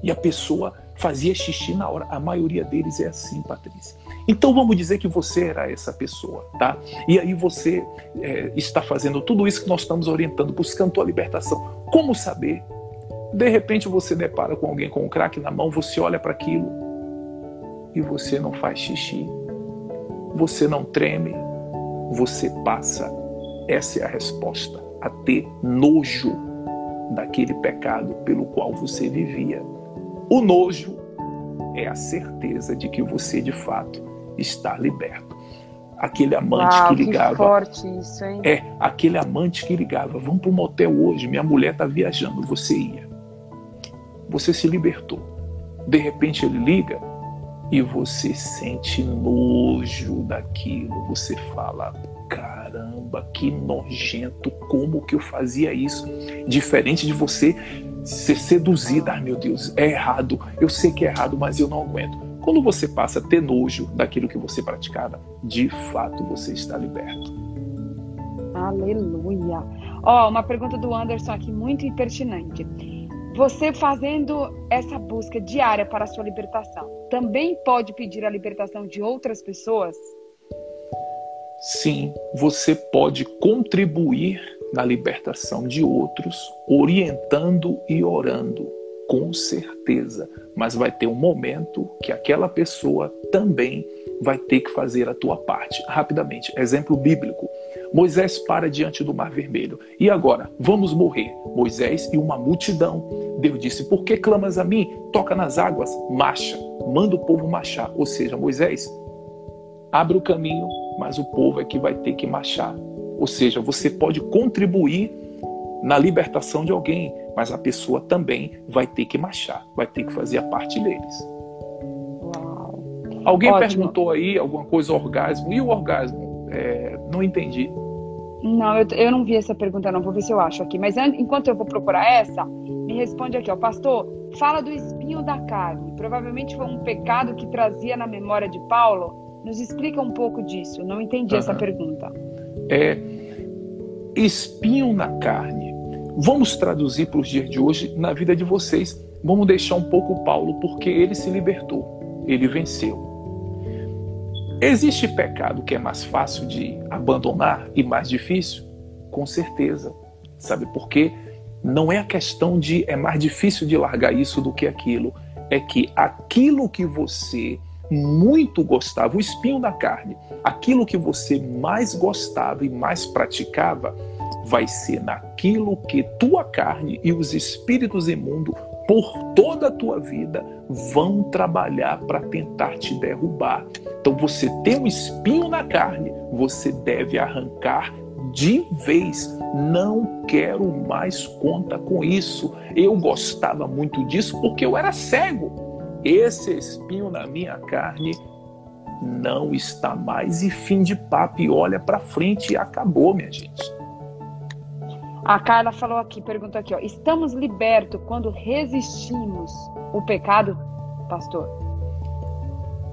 E a pessoa fazia xixi na hora. A maioria deles é assim, Patrícia. Então vamos dizer que você era essa pessoa, tá? E aí você é, está fazendo tudo isso que nós estamos orientando, buscando a libertação. Como saber? De repente você depara com alguém com um crack na mão, você olha para aquilo e você não faz xixi, você não treme, você passa. Essa é a resposta, a ter nojo daquele pecado pelo qual você vivia. O nojo é a certeza de que você de fato está liberto. Aquele amante Uau, que ligava. Que forte isso, hein? É, aquele amante que ligava. Vamos para o motel hoje, minha mulher está viajando. Você ia você se libertou. De repente ele liga e você sente nojo daquilo. Você fala: caramba, que nojento, como que eu fazia isso? Diferente de você ser seduzida, ai meu Deus, é errado, eu sei que é errado, mas eu não aguento. Quando você passa a ter nojo daquilo que você praticava, de fato você está liberto. Aleluia. Ó, oh, uma pergunta do Anderson aqui muito impertinente. Você fazendo essa busca diária para a sua libertação, também pode pedir a libertação de outras pessoas? Sim, você pode contribuir na libertação de outros, orientando e orando, com certeza. Mas vai ter um momento que aquela pessoa também vai ter que fazer a tua parte. Rapidamente, exemplo bíblico. Moisés para diante do Mar Vermelho. E agora? Vamos morrer. Moisés e uma multidão. Deus disse: Por que clamas a mim? Toca nas águas, marcha, manda o povo marchar. Ou seja, Moisés, abre o caminho, mas o povo é que vai ter que marchar. Ou seja, você pode contribuir na libertação de alguém, mas a pessoa também vai ter que marchar, vai ter que fazer a parte deles. Uau. Alguém Ótimo. perguntou aí alguma coisa orgasmo e o orgasmo? É, não entendi. Não, eu, eu não vi essa pergunta, não. Vou ver se eu acho aqui. Mas enquanto eu vou procurar essa, me responde aqui, ó. Pastor, fala do espinho da carne. Provavelmente foi um pecado que trazia na memória de Paulo. Nos explica um pouco disso. Não entendi uhum. essa pergunta. É espinho na carne. Vamos traduzir para os dias de hoje na vida de vocês. Vamos deixar um pouco Paulo, porque ele se libertou, ele venceu. Existe pecado que é mais fácil de abandonar e mais difícil? Com certeza. Sabe por quê? Não é a questão de é mais difícil de largar isso do que aquilo. É que aquilo que você muito gostava, o espinho da carne, aquilo que você mais gostava e mais praticava, vai ser naquilo que tua carne e os espíritos imundos por toda a tua vida vão trabalhar para tentar te derrubar. Então você tem um espinho na carne, você deve arrancar de vez. Não quero mais conta com isso. Eu gostava muito disso porque eu era cego. Esse espinho na minha carne não está mais e fim de papo e olha para frente e acabou, minha gente. A Carla falou aqui, perguntou aqui, ó, estamos libertos quando resistimos o pecado, pastor?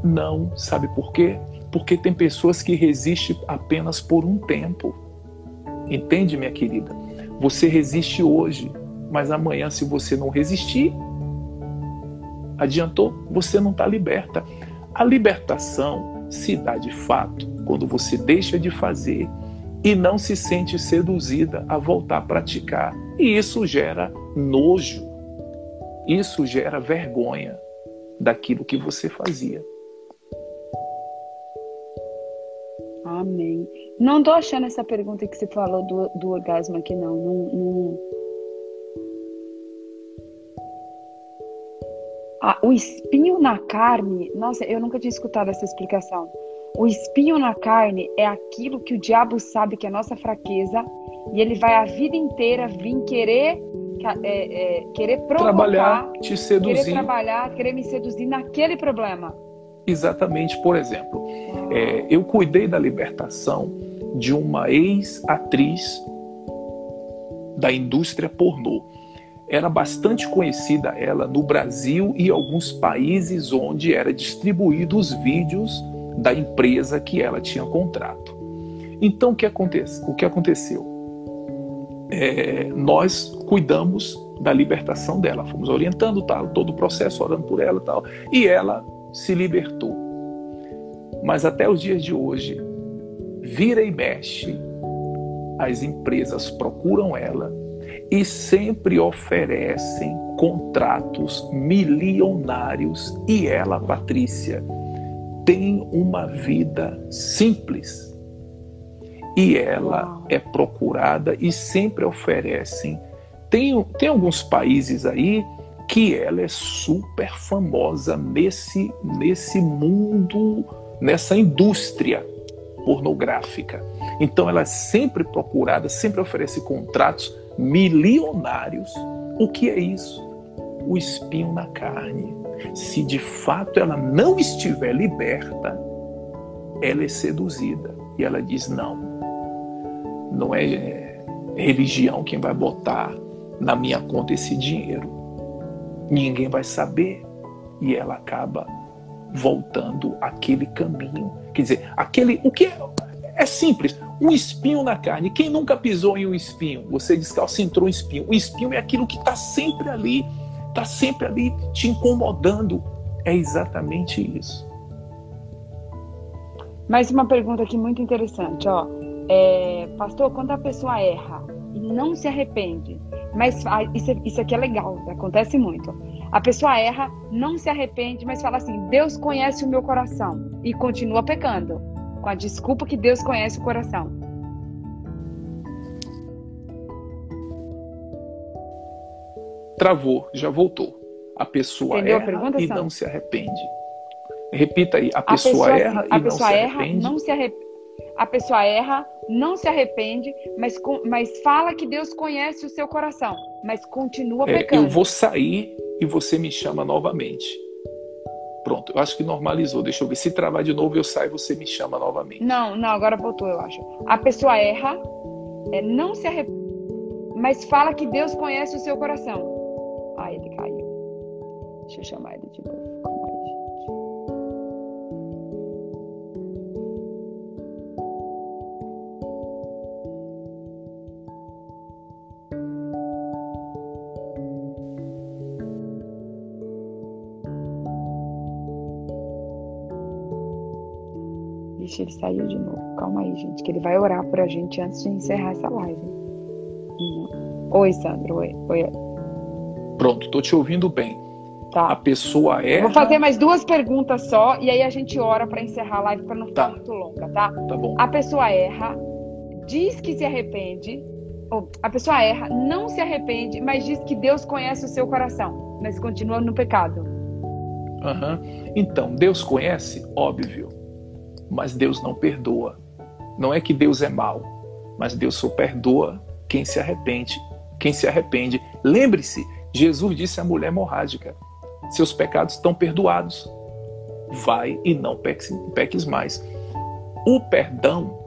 Não, sabe por quê? Porque tem pessoas que resistem apenas por um tempo. Entende, minha querida? Você resiste hoje, mas amanhã, se você não resistir, adiantou? Você não está liberta. A libertação se dá de fato quando você deixa de fazer e não se sente seduzida a voltar a praticar. E isso gera nojo, isso gera vergonha daquilo que você fazia. Amém. Não tô achando essa pergunta que você falou do, do orgasmo aqui, não. não, não... Ah, o espinho na carne, nossa, eu nunca tinha escutado essa explicação. O espinho na carne é aquilo que o diabo sabe que é nossa fraqueza e ele vai a vida inteira vir querer é, é, querer provocar, trabalhar, te seduzir, querer trabalhar, querer me seduzir naquele problema. Exatamente, por exemplo, é, eu cuidei da libertação de uma ex-atriz da indústria pornô. Era bastante conhecida ela no Brasil e alguns países onde era distribuído os vídeos da empresa que ela tinha contrato. Então, o que, acontece, o que aconteceu? É, nós cuidamos da libertação dela, fomos orientando tal, todo o processo, orando por ela tal, e ela se libertou. Mas até os dias de hoje, vira e mexe, as empresas procuram ela e sempre oferecem contratos milionários e ela, Patrícia, tem uma vida simples e ela é procurada e sempre oferecem. Tem, tem alguns países aí que ela é super famosa nesse, nesse mundo, nessa indústria pornográfica. Então ela é sempre procurada, sempre oferece contratos milionários. O que é isso? O espinho na carne se de fato ela não estiver liberta, ela é seduzida. E ela diz: não, não é religião quem vai botar na minha conta esse dinheiro. Ninguém vai saber. E ela acaba voltando aquele caminho. Quer dizer, aquele. O que é, é simples. Um espinho na carne. Quem nunca pisou em um espinho? Você descalço entrou um espinho. O espinho é aquilo que está sempre ali está sempre ali te incomodando. É exatamente isso. Mais uma pergunta aqui muito interessante, ó. É, pastor, quando a pessoa erra e não se arrepende, mas isso, isso aqui é legal, acontece muito. A pessoa erra, não se arrepende, mas fala assim: Deus conhece o meu coração e continua pecando, com a desculpa que Deus conhece o coração. Travou, já voltou. A pessoa Entendeu erra a pergunta, e não se arrepende. Repita aí, a, a pessoa, pessoa, erra, a e, pessoa não erra não se arrepende. a pessoa erra, não se arrepende, mas, mas fala que Deus conhece o seu coração, mas continua é, pecando. Eu vou sair e você me chama novamente. Pronto, eu acho que normalizou. Deixa eu ver. Se travar de novo, eu saio e você me chama novamente. Não, não, agora voltou, eu acho. A pessoa erra, é, não se arrepende, mas fala que Deus conhece o seu coração. Deixa eu chamar ele de novo. Vixe, ele saiu de novo. Calma aí, gente, que ele vai orar por a gente antes de encerrar essa live. Uhum. Oi, Sandro. Oi. Oi. Pronto, tô te ouvindo bem. Tá. A pessoa é. Vou fazer mais duas perguntas só e aí a gente ora para encerrar a live para não ficar tá. muito longa, tá? Tá bom. A pessoa erra, diz que se arrepende. Ou, a pessoa erra, não se arrepende, mas diz que Deus conhece o seu coração, mas continua no pecado. Uhum. Então, Deus conhece? Óbvio mas Deus não perdoa. Não é que Deus é mau, mas Deus só perdoa quem se arrepende. Quem se arrepende. Lembre-se, Jesus disse à mulher hemorrágica: seus pecados estão perdoados. Vai e não peques, peques mais. O perdão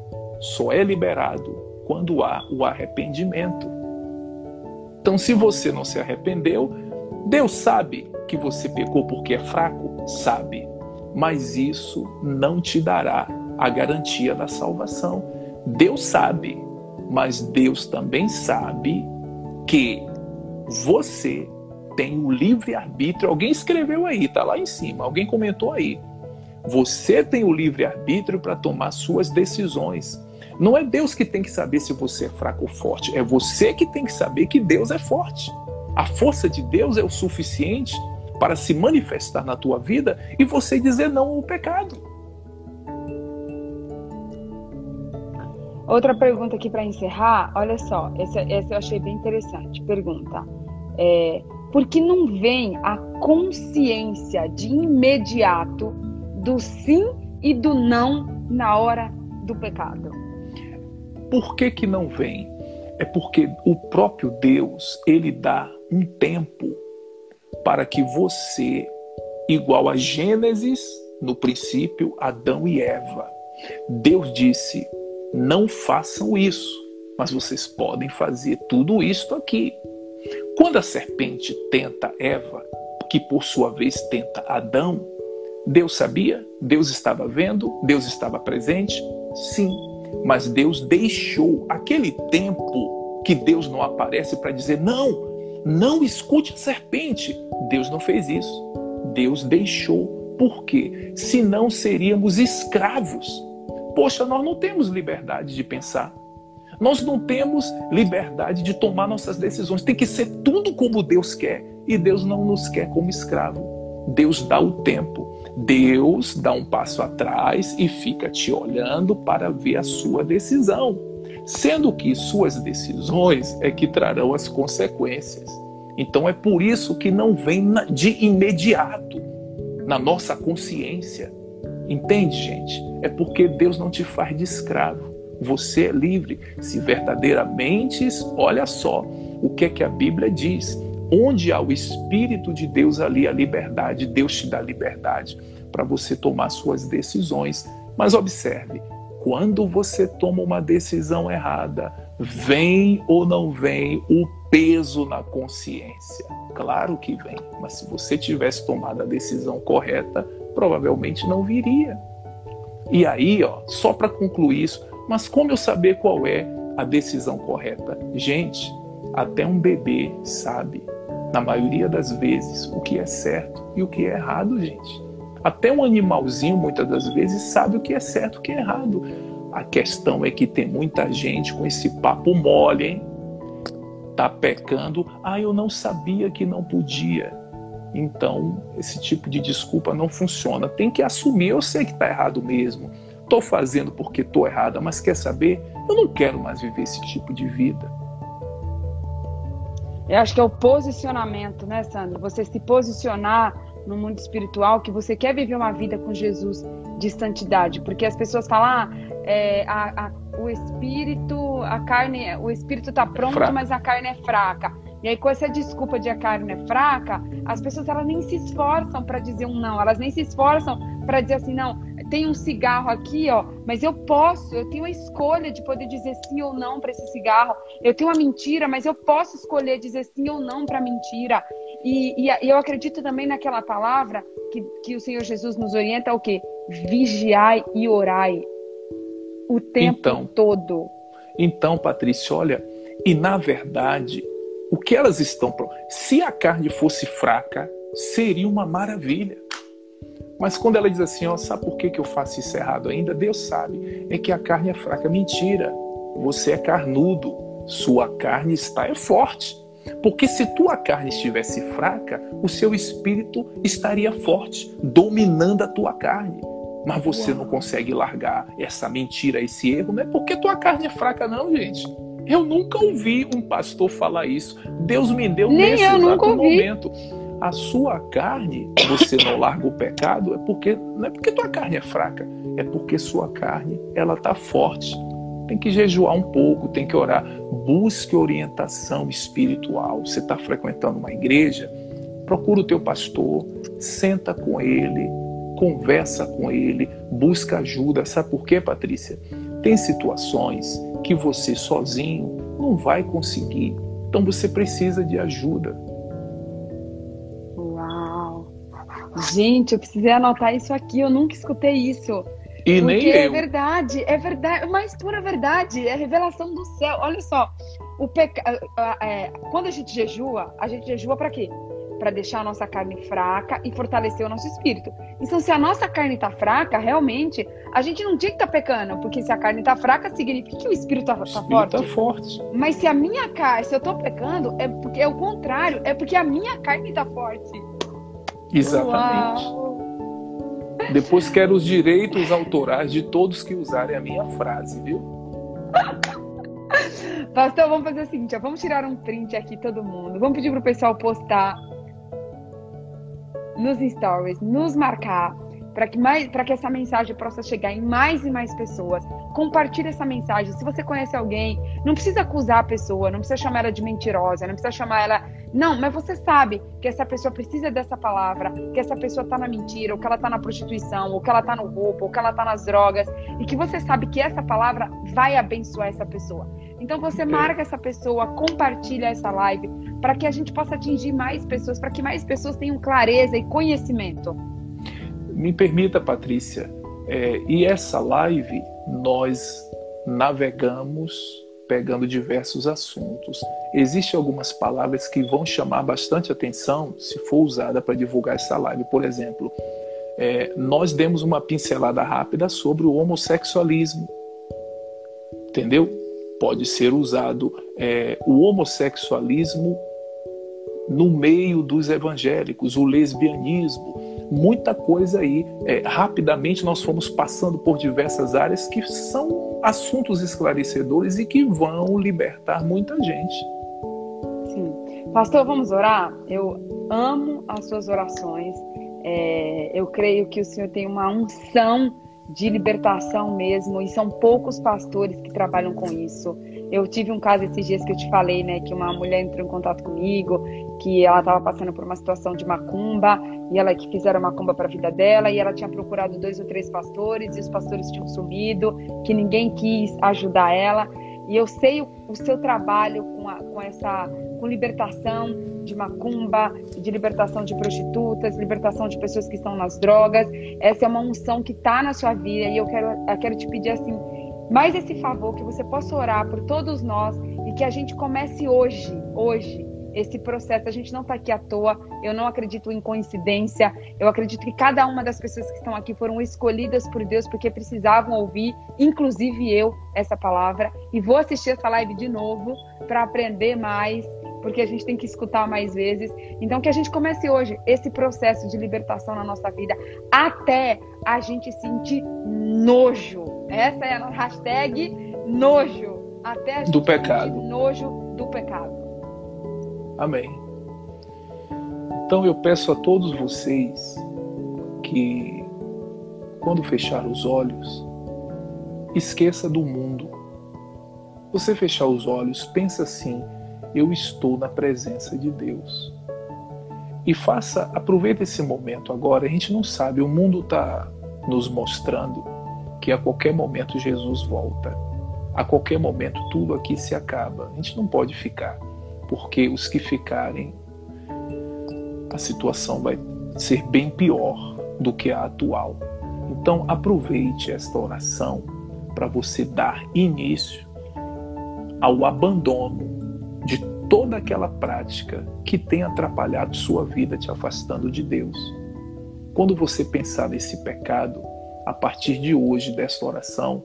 só é liberado quando há o arrependimento. Então, se você não se arrependeu, Deus sabe que você pecou porque é fraco? Sabe mas isso não te dará a garantia da salvação. Deus sabe, mas Deus também sabe que você tem o livre arbítrio. Alguém escreveu aí, tá lá em cima, alguém comentou aí. Você tem o livre arbítrio para tomar suas decisões. Não é Deus que tem que saber se você é fraco ou forte, é você que tem que saber que Deus é forte. A força de Deus é o suficiente para se manifestar na tua vida e você dizer não ao pecado. Outra pergunta aqui para encerrar, olha só, essa, essa eu achei bem interessante. Pergunta: é, por que não vem a consciência de imediato do sim e do não na hora do pecado? Por que, que não vem? É porque o próprio Deus, ele dá um tempo para que você, igual a Gênesis, no princípio, Adão e Eva, Deus disse: não façam isso, mas vocês podem fazer tudo isto aqui. Quando a serpente tenta Eva, que por sua vez tenta Adão, Deus sabia? Deus estava vendo? Deus estava presente? Sim, mas Deus deixou aquele tempo que Deus não aparece para dizer: não, não escute a serpente. Deus não fez isso. Deus deixou. Por quê? Senão seríamos escravos. Poxa, nós não temos liberdade de pensar. Nós não temos liberdade de tomar nossas decisões. Tem que ser tudo como Deus quer. E Deus não nos quer como escravo. Deus dá o tempo. Deus dá um passo atrás e fica te olhando para ver a sua decisão sendo que suas decisões é que trarão as consequências. Então é por isso que não vem de imediato na nossa consciência. Entende, gente? É porque Deus não te faz de escravo. Você é livre se verdadeiramente, olha só, o que é que a Bíblia diz? Onde há o Espírito de Deus, ali a liberdade, Deus te dá liberdade para você tomar suas decisões. Mas observe, quando você toma uma decisão errada, vem ou não vem o peso na consciência? Claro que vem, mas se você tivesse tomado a decisão correta, provavelmente não viria. E aí, ó, só para concluir isso, mas como eu saber qual é a decisão correta? Gente, até um bebê sabe, na maioria das vezes, o que é certo e o que é errado, gente. Até um animalzinho, muitas das vezes, sabe o que é certo e o que é errado. A questão é que tem muita gente com esse papo mole, hein? Tá pecando. Ah, eu não sabia que não podia. Então, esse tipo de desculpa não funciona. Tem que assumir, eu sei que está errado mesmo. Estou fazendo porque estou errada, mas quer saber? Eu não quero mais viver esse tipo de vida. Eu acho que é o posicionamento, né, Sandro? Você se posicionar no mundo espiritual que você quer viver uma vida com Jesus de santidade, porque as pessoas falam, ah, é, a, a, o espírito, a carne, o espírito está pronto, fraca. mas a carne é fraca. E aí, com essa desculpa de a carne é fraca, as pessoas elas nem se esforçam para dizer um não, elas nem se esforçam para dizer assim, não, tem um cigarro aqui, ó, mas eu posso, eu tenho a escolha de poder dizer sim ou não para esse cigarro. Eu tenho uma mentira, mas eu posso escolher dizer sim ou não para a mentira. E, e, eu acredito também naquela palavra que, que o Senhor Jesus nos orienta, o quê? Vigiai e orai o tempo então, todo. Então, Patrícia, olha, e na verdade, o que elas estão. Se a carne fosse fraca, seria uma maravilha. Mas quando ela diz assim, ó, sabe por que, que eu faço isso errado ainda? Deus sabe. É que a carne é fraca. Mentira. Você é carnudo. Sua carne está é forte. Porque se tua carne estivesse fraca, o seu espírito estaria forte, dominando a tua carne. Mas você Uau. não consegue largar essa mentira, esse erro, não é porque tua carne é fraca, não, gente. Eu nunca ouvi um pastor falar isso. Deus me deu Nem nesse eu nunca ouvi. momento. A sua carne, você não larga o pecado, é porque não é porque tua carne é fraca, é porque sua carne ela tá forte. Tem que jejuar um pouco, tem que orar. Busque orientação espiritual. Você está frequentando uma igreja? Procura o teu pastor, senta com ele, conversa com ele, busca ajuda. Sabe por quê, Patrícia? Tem situações que você sozinho não vai conseguir. Então você precisa de ajuda. Gente, eu precisei anotar isso aqui, eu nunca escutei isso. E Porque nem é verdade, é verdade, mas pura verdade, é revelação do céu. Olha só, o peca... É, quando a gente jejua, a gente jejua para quê? para deixar a nossa carne fraca e fortalecer o nosso espírito. Então, se a nossa carne está fraca, realmente, a gente não tinha que estar tá pecando, porque se a carne está fraca, significa que o espírito está tá forte. Tá forte. Mas se a minha carne, se eu estou pecando, é porque é o contrário, é porque a minha carne está forte. Exatamente. Uau. Depois quero os direitos autorais de todos que usarem a minha frase, viu? Pastor, vamos fazer o seguinte, ó, vamos tirar um print aqui todo mundo. Vamos pedir pro pessoal postar nos stories, nos marcar, para que, mais, que essa mensagem possa chegar em mais e mais pessoas. Compartilhe essa mensagem. Se você conhece alguém, não precisa acusar a pessoa, não precisa chamar ela de mentirosa, não precisa chamar ela. Não, mas você sabe que essa pessoa precisa dessa palavra, que essa pessoa está na mentira, ou que ela está na prostituição, ou que ela está no roubo, ou que ela está nas drogas, e que você sabe que essa palavra vai abençoar essa pessoa. Então você marca essa pessoa, compartilha essa live, para que a gente possa atingir mais pessoas, para que mais pessoas tenham clareza e conhecimento. Me permita, Patrícia, é, e essa live nós navegamos pegando diversos assuntos. Existem algumas palavras que vão chamar bastante atenção se for usada para divulgar essa live. Por exemplo, é, nós demos uma pincelada rápida sobre o homossexualismo. Entendeu? pode ser usado é, o homossexualismo no meio dos evangélicos, o lesbianismo, muita coisa aí. É, rapidamente nós fomos passando por diversas áreas que são assuntos esclarecedores e que vão libertar muita gente. Sim. Pastor, vamos orar? Eu amo as suas orações. É, eu creio que o Senhor tem uma unção de libertação mesmo, e são poucos pastores que trabalham com isso. Eu tive um caso esses dias que eu te falei, né, que uma mulher entrou em contato comigo, que ela estava passando por uma situação de macumba, e ela que fizeram macumba para a vida dela, e ela tinha procurado dois ou três pastores, e os pastores tinham sumido, que ninguém quis ajudar ela. E eu sei o, o seu trabalho com, a, com essa com libertação de macumba, de libertação de prostitutas, libertação de pessoas que estão nas drogas. Essa é uma unção que está na sua vida e eu quero, eu quero te pedir assim mais esse favor que você possa orar por todos nós e que a gente comece hoje, hoje, esse processo. A gente não está aqui à toa, eu não acredito em coincidência. Eu acredito que cada uma das pessoas que estão aqui foram escolhidas por Deus porque precisavam ouvir, inclusive eu, essa palavra. E vou assistir essa live de novo para aprender mais, porque a gente tem que escutar mais vezes. Então, que a gente comece hoje esse processo de libertação na nossa vida até a gente sentir nojo. Essa é a hashtag nojo. Até a gente do pecado. nojo do pecado. Amém. Então eu peço a todos vocês que, quando fechar os olhos, Esqueça do mundo. Você fechar os olhos, pensa assim: eu estou na presença de Deus. E faça, aproveite esse momento agora. A gente não sabe, o mundo está nos mostrando que a qualquer momento Jesus volta. A qualquer momento tudo aqui se acaba. A gente não pode ficar, porque os que ficarem, a situação vai ser bem pior do que a atual. Então aproveite esta oração para você dar início ao abandono de toda aquela prática que tem atrapalhado sua vida, te afastando de Deus. Quando você pensar nesse pecado, a partir de hoje, desta oração,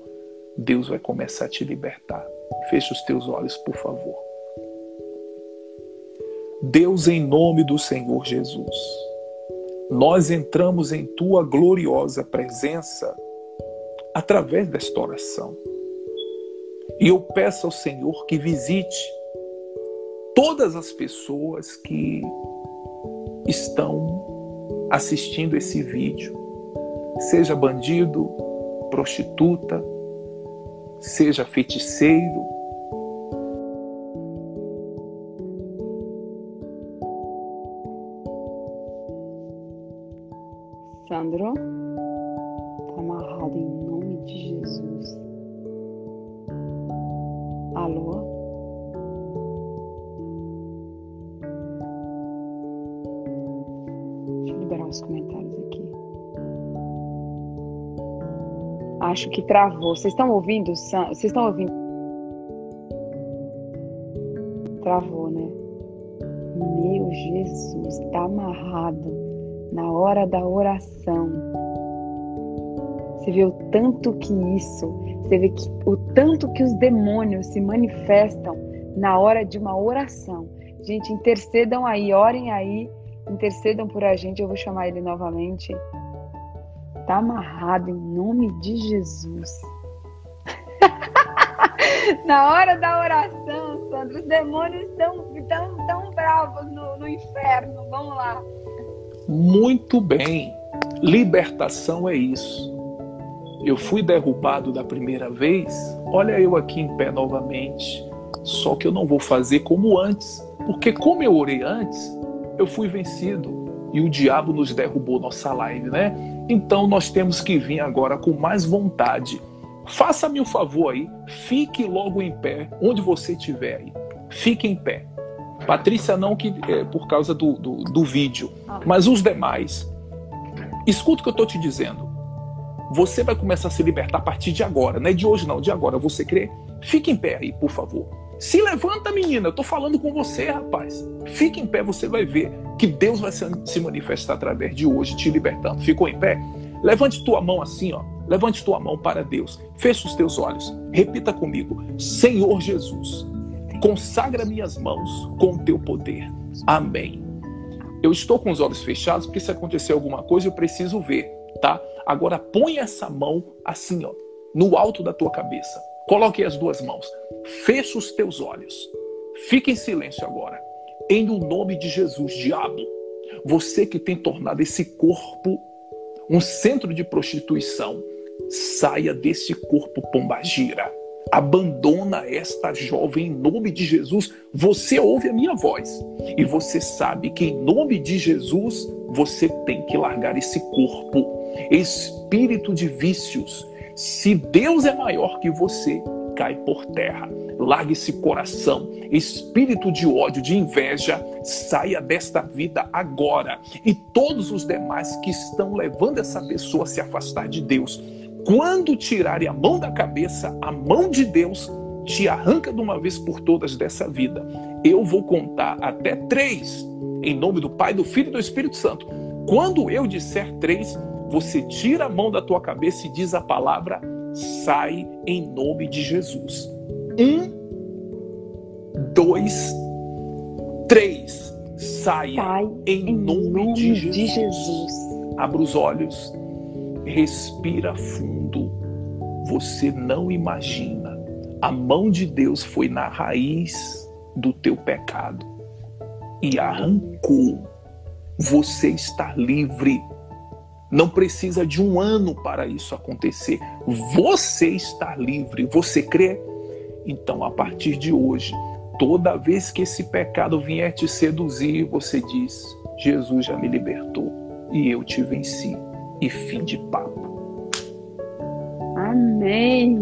Deus vai começar a te libertar. Feche os teus olhos, por favor. Deus, em nome do Senhor Jesus, nós entramos em tua gloriosa presença através desta oração. E eu peço ao Senhor que visite todas as pessoas que estão assistindo esse vídeo, seja bandido, prostituta, seja feiticeiro, Sandro, Acho que travou. Vocês estão ouvindo? Vocês estão ouvindo? Travou, né? Meu Jesus, tá amarrado na hora da oração. Você vê o tanto que isso, você vê que, o tanto que os demônios se manifestam na hora de uma oração. Gente, intercedam aí, orem aí, intercedam por a gente. Eu vou chamar ele novamente. Tá amarrado em nome de Jesus. na hora da oração, Sandra, os demônios estão tão, tão bravos no, no inferno. Vamos lá. Muito bem. Libertação é isso. Eu fui derrubado da primeira vez, olha eu aqui em pé novamente. Só que eu não vou fazer como antes, porque como eu orei antes, eu fui vencido e o diabo nos derrubou nossa live, né? Então nós temos que vir agora com mais vontade. Faça-me um favor aí, fique logo em pé, onde você estiver aí. Fique em pé. Patrícia não que é por causa do, do, do vídeo, mas os demais. Escuta o que eu estou te dizendo. Você vai começar a se libertar a partir de agora, não é de hoje não, de agora. Você crê? Fique em pé aí, por favor. Se levanta, menina. Eu tô falando com você, rapaz. Fique em pé, você vai ver que Deus vai se manifestar através de hoje, te libertando. Ficou em pé? Levante tua mão assim, ó. Levante tua mão para Deus. Feche os teus olhos. Repita comigo: Senhor Jesus, Consagra minhas mãos com o teu poder. Amém. Eu estou com os olhos fechados porque se acontecer alguma coisa eu preciso ver, tá? Agora põe essa mão assim, ó, no alto da tua cabeça. Coloque as duas mãos. Fecha os teus olhos. Fique em silêncio agora. Em o nome de Jesus, diabo, você que tem tornado esse corpo um centro de prostituição, saia desse corpo pombagira abandona esta jovem em nome de Jesus. Você ouve a minha voz e você sabe que em nome de Jesus você tem que largar esse corpo, espírito de vícios. Se Deus é maior que você, cai por terra. Largue esse coração, espírito de ódio, de inveja, saia desta vida agora. E todos os demais que estão levando essa pessoa a se afastar de Deus, quando tirarem a mão da cabeça, a mão de Deus te arranca de uma vez por todas dessa vida. Eu vou contar até três, em nome do Pai, do Filho e do Espírito Santo. Quando eu disser três, você tira a mão da tua cabeça e diz a palavra: sai em nome de Jesus. Um, dois, três. Saia sai em, em nome, nome, de Jesus. De Jesus. Abra os olhos respira fundo. Você não imagina. A mão de Deus foi na raiz do teu pecado e arrancou. Você está livre. Não precisa de um ano para isso acontecer. Você está livre. Você crê? Então, a partir de hoje, toda vez que esse pecado vier te seduzir, você diz: Jesus já me libertou e eu te venci. E fim de papo. Amém.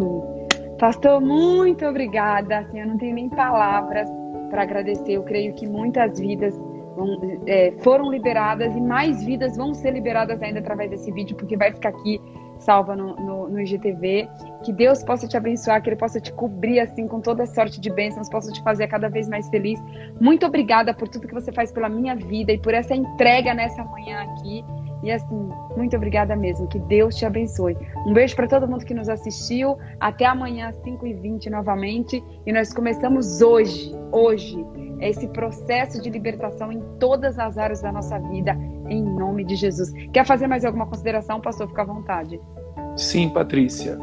Pastor, muito obrigada. Eu não tenho nem palavras para agradecer. Eu creio que muitas vidas vão, é, foram liberadas e mais vidas vão ser liberadas ainda através desse vídeo, porque vai ficar aqui salva no, no, no, IGTV. Que Deus possa te abençoar, que Ele possa te cobrir assim com toda sorte de bênçãos, possa te fazer cada vez mais feliz. Muito obrigada por tudo que você faz pela minha vida e por essa entrega nessa manhã aqui. E assim, muito obrigada mesmo. Que Deus te abençoe. Um beijo para todo mundo que nos assistiu. Até amanhã, 5h20 novamente. E nós começamos hoje, hoje, esse processo de libertação em todas as áreas da nossa vida, em nome de Jesus. Quer fazer mais alguma consideração, pastor? Fica à vontade. Sim, Patrícia.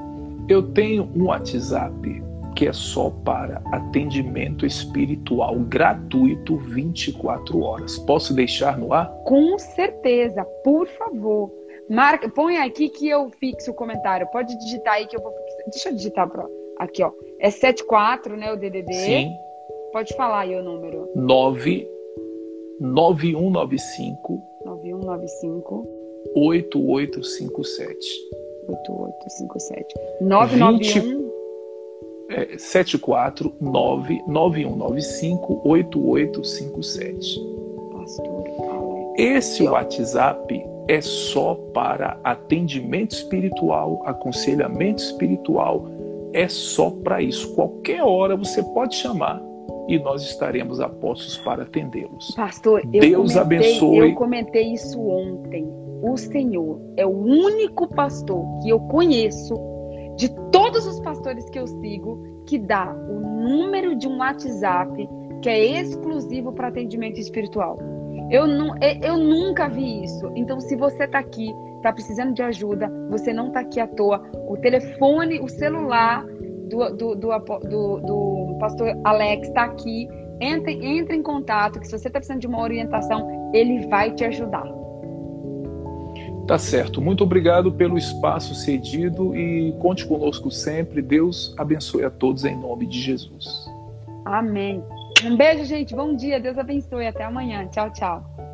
Eu tenho um WhatsApp que é só para atendimento espiritual gratuito 24 horas. Posso deixar no ar? Com certeza, por favor. Marca, põe aqui que eu fixo o comentário. Pode digitar aí que eu vou Deixa eu digitar para aqui, ó. É 74, né, o DDD? Sim. Pode falar aí o número. 9 9195 9195 8857. 8857. 991 é, 749 9195 8857. Pastor Esse WhatsApp é só para atendimento espiritual, aconselhamento espiritual, é só para isso. Qualquer hora você pode chamar e nós estaremos apostos para atendê-los. Pastor, Deus abençoe. Eu comentei isso ontem. O Senhor é o único pastor que eu conheço de todos os pastores que eu sigo que dá o número de um WhatsApp que é exclusivo para atendimento espiritual. Eu, não, eu nunca vi isso. Então, se você está aqui, está precisando de ajuda, você não está aqui à toa. O telefone, o celular do, do, do, do, do pastor Alex está aqui. Entre, entre em contato, que se você está precisando de uma orientação, ele vai te ajudar. Tá certo. Muito obrigado pelo espaço cedido e conte conosco sempre. Deus abençoe a todos em nome de Jesus. Amém. Um beijo, gente. Bom dia. Deus abençoe. Até amanhã. Tchau, tchau.